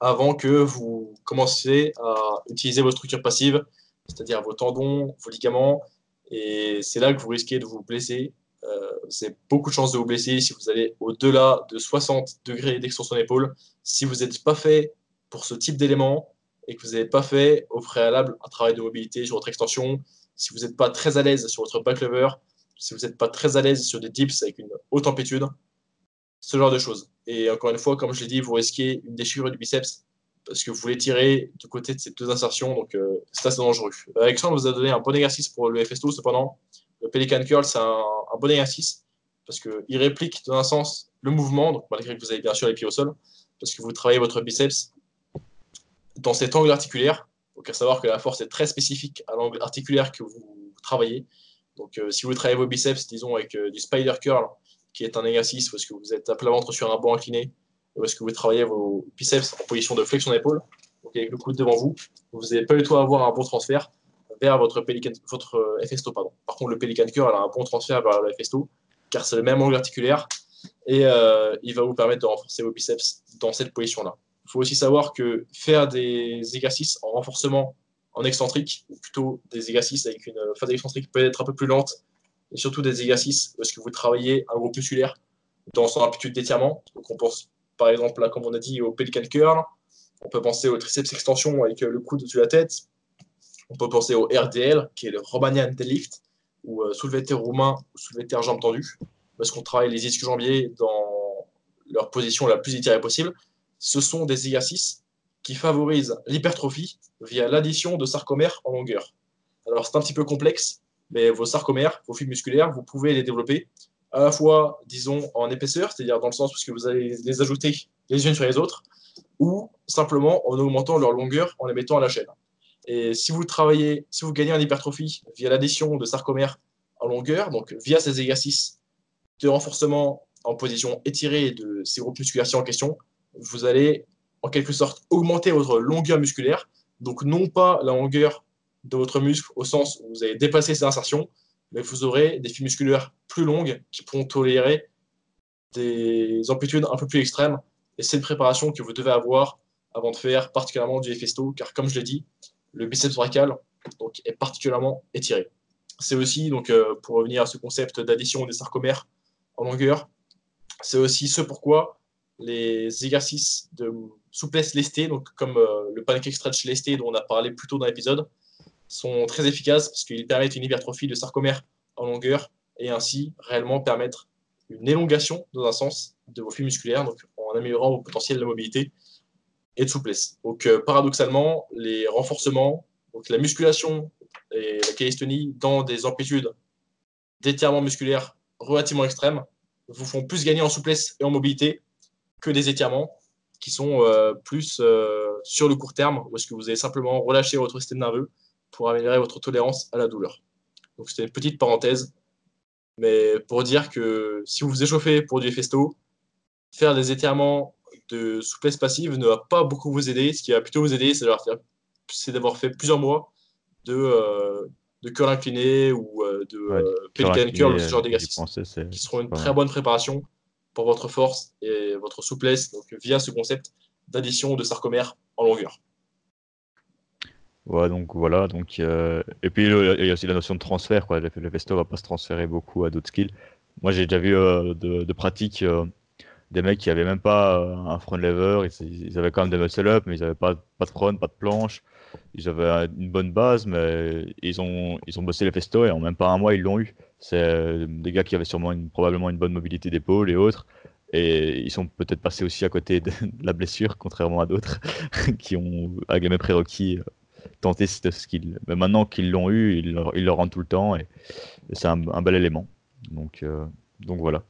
avant que vous commenciez à utiliser vos structures passives, c'est-à-dire vos tendons, vos ligaments, et c'est là que vous risquez de vous blesser. Euh, c'est beaucoup de chances de vous blesser si vous allez au-delà de 60 degrés d'extension d'épaule. Si vous n'êtes pas fait pour ce type d'élément, et que vous n'avez pas fait au préalable un travail de mobilité sur votre extension, si vous n'êtes pas très à l'aise sur votre back lever, si vous n'êtes pas très à l'aise sur des dips avec une haute amplitude, ce genre de choses. Et encore une fois, comme je l'ai dit, vous risquez une déchirure du biceps parce que vous voulez tirer du côté de ces deux insertions, donc euh, c'est assez dangereux. Alexandre vous a donné un bon exercice pour le FSTO, cependant, le Pelican Curl, c'est un, bon exercice parce qu'il réplique dans un sens le mouvement, malgré que vous avez bien sûr les pieds au sol, parce que vous travaillez votre biceps dans cet angle articulaire. Donc, à savoir que la force est très spécifique à l'angle articulaire que vous travaillez. Donc, euh, si vous travaillez vos biceps, disons, avec euh, du spider curl, qui est un exercice où est-ce que vous êtes à plat ventre sur un banc incliné, ou est-ce que vous travaillez vos biceps en position de flexion d'épaule, donc avec le coude devant vous, vous n'allez pas du tout avoir un bon transfert vers votre, pélican, votre euh, FSTO. Pardon. Par contre, le Pelican Curl a un bon transfert vers le FSTO, car c'est le même angle articulaire, et il va vous permettre de renforcer vos biceps dans cette position-là. Il faut aussi savoir que faire des exercices en renforcement en excentrique, ou plutôt des exercices avec une phase excentrique peut être un peu plus lente, et surtout des exercices parce que vous travaillez un groupe musculaire dans son amplitude d'étirement. Donc on pense par exemple, là, comme on a dit, au pelican curl, on peut penser au triceps extension avec le coude au-dessus de la tête, on peut penser au RDL, qui est le Romanian deadlift, ou euh, soulevé terre roumain ou soulevé terre jambes tendues, parce qu'on travaille les ischio-jambiers dans leur position la plus étirée possible ce sont des exercices qui favorisent l'hypertrophie via l'addition de sarcomères en longueur. Alors c'est un petit peu complexe, mais vos sarcomères, vos fibres musculaires, vous pouvez les développer à la fois, disons, en épaisseur, c'est-à-dire dans le sens où vous allez les ajouter les unes sur les autres, ou simplement en augmentant leur longueur en les mettant à la chaîne. Et si vous travaillez, si vous gagnez en hypertrophie via l'addition de sarcomères en longueur, donc via ces exercices de renforcement en position étirée de ces groupes musculaires en question, vous allez en quelque sorte augmenter votre longueur musculaire. Donc non pas la longueur de votre muscle au sens où vous allez dépasser ces insertions, mais vous aurez des fibres musculaires plus longues qui pourront tolérer des amplitudes un peu plus extrêmes. Et c'est une préparation que vous devez avoir avant de faire particulièrement du festo, car comme je l'ai dit, le biceps brachial donc, est particulièrement étiré. C'est aussi, donc, euh, pour revenir à ce concept d'addition des sarcomères en longueur, c'est aussi ce pourquoi les exercices de souplesse lestée, donc comme euh, le pancake stretch lesté dont on a parlé plus tôt dans l'épisode, sont très efficaces parce qu'ils permettent une hypertrophie de sarcomère en longueur et ainsi réellement permettre une élongation dans un sens de vos fibres musculaires, donc en améliorant vos potentiels de mobilité et de souplesse. Donc euh, paradoxalement, les renforcements, donc la musculation et la calisthénie dans des amplitudes d'étirements musculaires relativement extrêmes vous font plus gagner en souplesse et en mobilité que des étirements qui sont euh, plus euh, sur le court terme, où est-ce que vous allez simplement relâcher votre système nerveux pour améliorer votre tolérance à la douleur. Donc c'était une petite parenthèse, mais pour dire que si vous vous échauffez pour du festo, faire des étirements de souplesse passive ne va pas beaucoup vous aider. Ce qui va plutôt vous aider, c'est d'avoir fait plusieurs mois de, euh, de curl incliné ou de ouais, pelican curl, ce genre d'exercices, qui seront une très bonne préparation pour votre force et votre souplesse donc via ce concept d'addition de sarcomère en longueur. Ouais, donc voilà. Donc, euh, Et puis il y a aussi la notion de transfert. Quoi. Le, le ne va pas se transférer beaucoup à d'autres skills. Moi, j'ai déjà vu euh, de, pratiques euh, des mecs qui n'avaient même pas un front lever. Ils, avaient quand même des muscle up, mais ils n'avaient pas, de front, pas de planche. Ils avaient une bonne base, mais ils ont, ils ont bossé les festo et en même pas un mois, ils l'ont eu. C'est des gars qui avaient sûrement probablement une bonne mobilité d'épaule et autres. Et ils sont peut-être passés aussi à côté de, la blessure, [laughs] contrairement à d'autres [laughs] qui ont, avec les prérequis, tenté ce skill. Mais maintenant qu'ils l'ont eu, ils, le rendent tout le temps et, c'est un, bel élément. Donc, euh, donc voilà.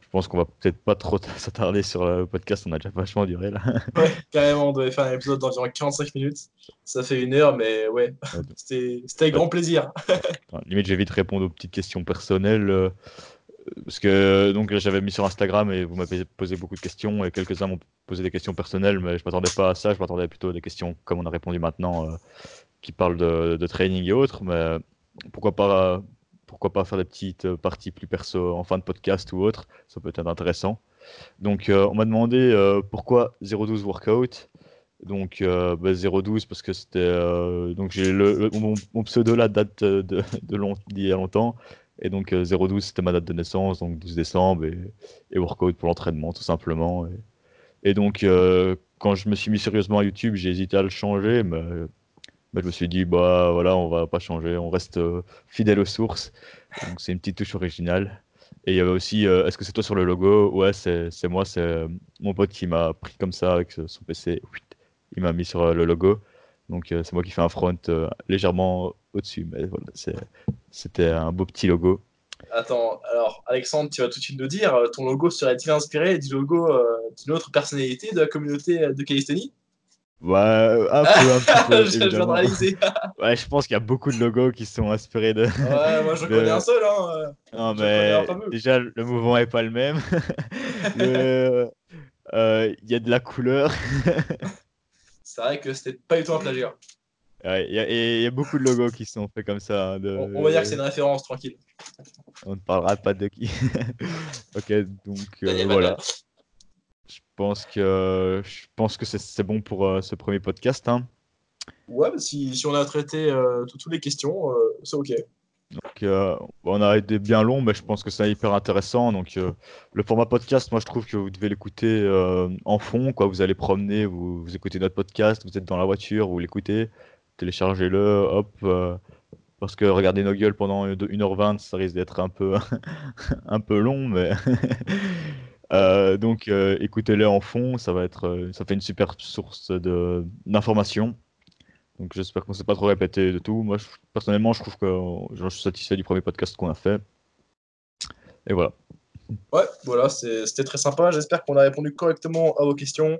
Je pense qu'on va peut-être pas trop [laughs] s'attarder sur le podcast, on a déjà vachement duré là. [laughs] Ouais, carrément, on devait faire un épisode d'environ 45 minutes. Ça fait une heure, mais ouais, [laughs] c'était avec grand plaisir. limite, j'ai vite répondre aux petites questions personnelles. Euh, parce que donc j'avais mis sur Instagram et vous m'avez posé beaucoup de questions et quelques-uns m'ont posé des questions personnelles, mais je m'attendais pas à ça. Je m'attendais plutôt à des questions comme on a répondu maintenant, euh, qui parlent de, de, training et autres. Mais pourquoi pas pourquoi pas faire des petites euh, parties plus perso en fin de podcast ou autre, ça peut être intéressant. Donc euh, on m'a demandé euh, pourquoi 012 workout? Donc 012 bah, parce que c'était donc j'ai le, mon, pseudo là date de, de long, d'il y a longtemps et donc 012 c'était ma date de naissance donc 12 décembre et, workout pour l'entraînement tout simplement et, donc quand je me suis mis sérieusement à YouTube j'ai hésité à le changer mais je me suis dit, bah voilà, on va pas changer, on reste euh, fidèle aux sources. Donc c'est une petite touche originale. Et il y avait aussi, euh, est-ce que c'est toi sur le logo? Ouais, c'est moi, c'est euh, mon pote qui m'a pris comme ça avec son PC. Il m'a mis sur le logo. Donc c'est moi qui fais un front légèrement au-dessus. Mais voilà, c'était un beau petit logo. Attends, alors Alexandre, tu vas tout de suite nous dire, ton logo serait-il inspiré du logo d'une autre personnalité de la communauté de Calistenie Ouais, un [laughs] peu, un peu. je, [laughs] ouais, je pense qu'il y a beaucoup de logos qui sont inspirés de. Ouais, moi je [laughs] connais un seul. Hein. Non, mais déjà, le mouvement est pas le même. Euh, il y a de la couleur. C'est vrai que c'était pas du tout un plagiat. Ouais, il y, y, a beaucoup de logos qui sont faits comme ça. Hein, de... On, va dire que c'est une référence, tranquille. On ne parlera pas de qui. [laughs] ok, donc euh, voilà. Je pense que, je pense que c'est bon pour euh, ce premier podcast. Hein. Ouais, si, si, on a traité euh, toutes les questions, c'est OK. Donc, on a été bien long, mais je pense que c'est hyper intéressant. Donc, le format podcast, moi, je trouve que vous devez l'écouter en fond. Quoi. Vous allez promener, vous, vous, écoutez notre podcast, vous êtes dans la voiture, vous l'écoutez, téléchargez-le, hop. parce que regarder nos gueules pendant 1h20, ça risque d'être un peu, [laughs] un peu long, mais [laughs] Euh, donc euh, écoutez-le en fond, ça va être, euh, ça fait une super source d'informations. Donc j'espère qu'on ne s'est pas trop répété de tout. Moi, personnellement, je trouve que je suis satisfait du premier podcast qu'on a fait. Et voilà. Ouais, voilà, c'était très sympa. J'espère qu'on a répondu correctement à vos questions.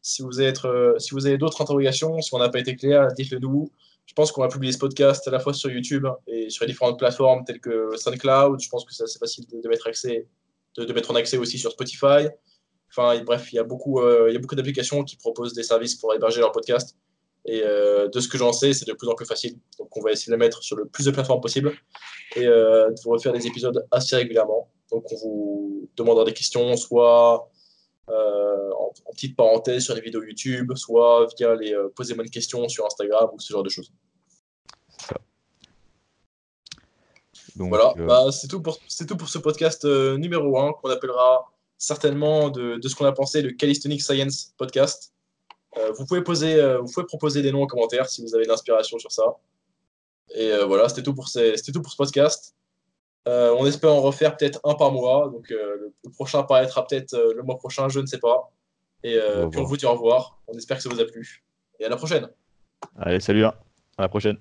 Si vous avez, si vous avez d'autres interrogations, si on n'a pas été clair, dites-le nous. Je pense qu'on va publier ce podcast à la fois sur YouTube et sur les différentes plateformes telles que SoundCloud. Je pense que c'est facile de mettre accès de, mettre en accès aussi sur Spotify. Enfin, bref, il y a beaucoup, euh, il y a beaucoup d'applications qui proposent des services pour héberger leur podcast. Et euh, de ce que j'en sais, c'est de plus en plus facile. Donc, on va essayer de le mettre sur le plus de plateformes possible et euh, de vous refaire des épisodes assez régulièrement. Donc, on vous demandera des questions, soit en, petite parenthèse sur les vidéos YouTube, soit via les posez-moi une question sur Instagram ou ce genre de choses. voilà, euh, bah, c'est tout, pour, tout pour ce podcast euh, numéro 1 qu'on appellera certainement de, de ce qu'on a pensé le Calisthenics Science podcast. Euh, vous, pouvez poser, vous pouvez proposer des noms en commentaire si vous avez de l'inspiration sur ça. Et voilà, c'était tout, pour c'était tout pour ce podcast. on espère en refaire peut-être un par mois. Donc le, prochain paraîtra peut-être le mois prochain, je ne sais pas. Et puis on vous dit au revoir. On espère que ça vous a plu. Et à la prochaine. Allez, salut, hein. à la prochaine.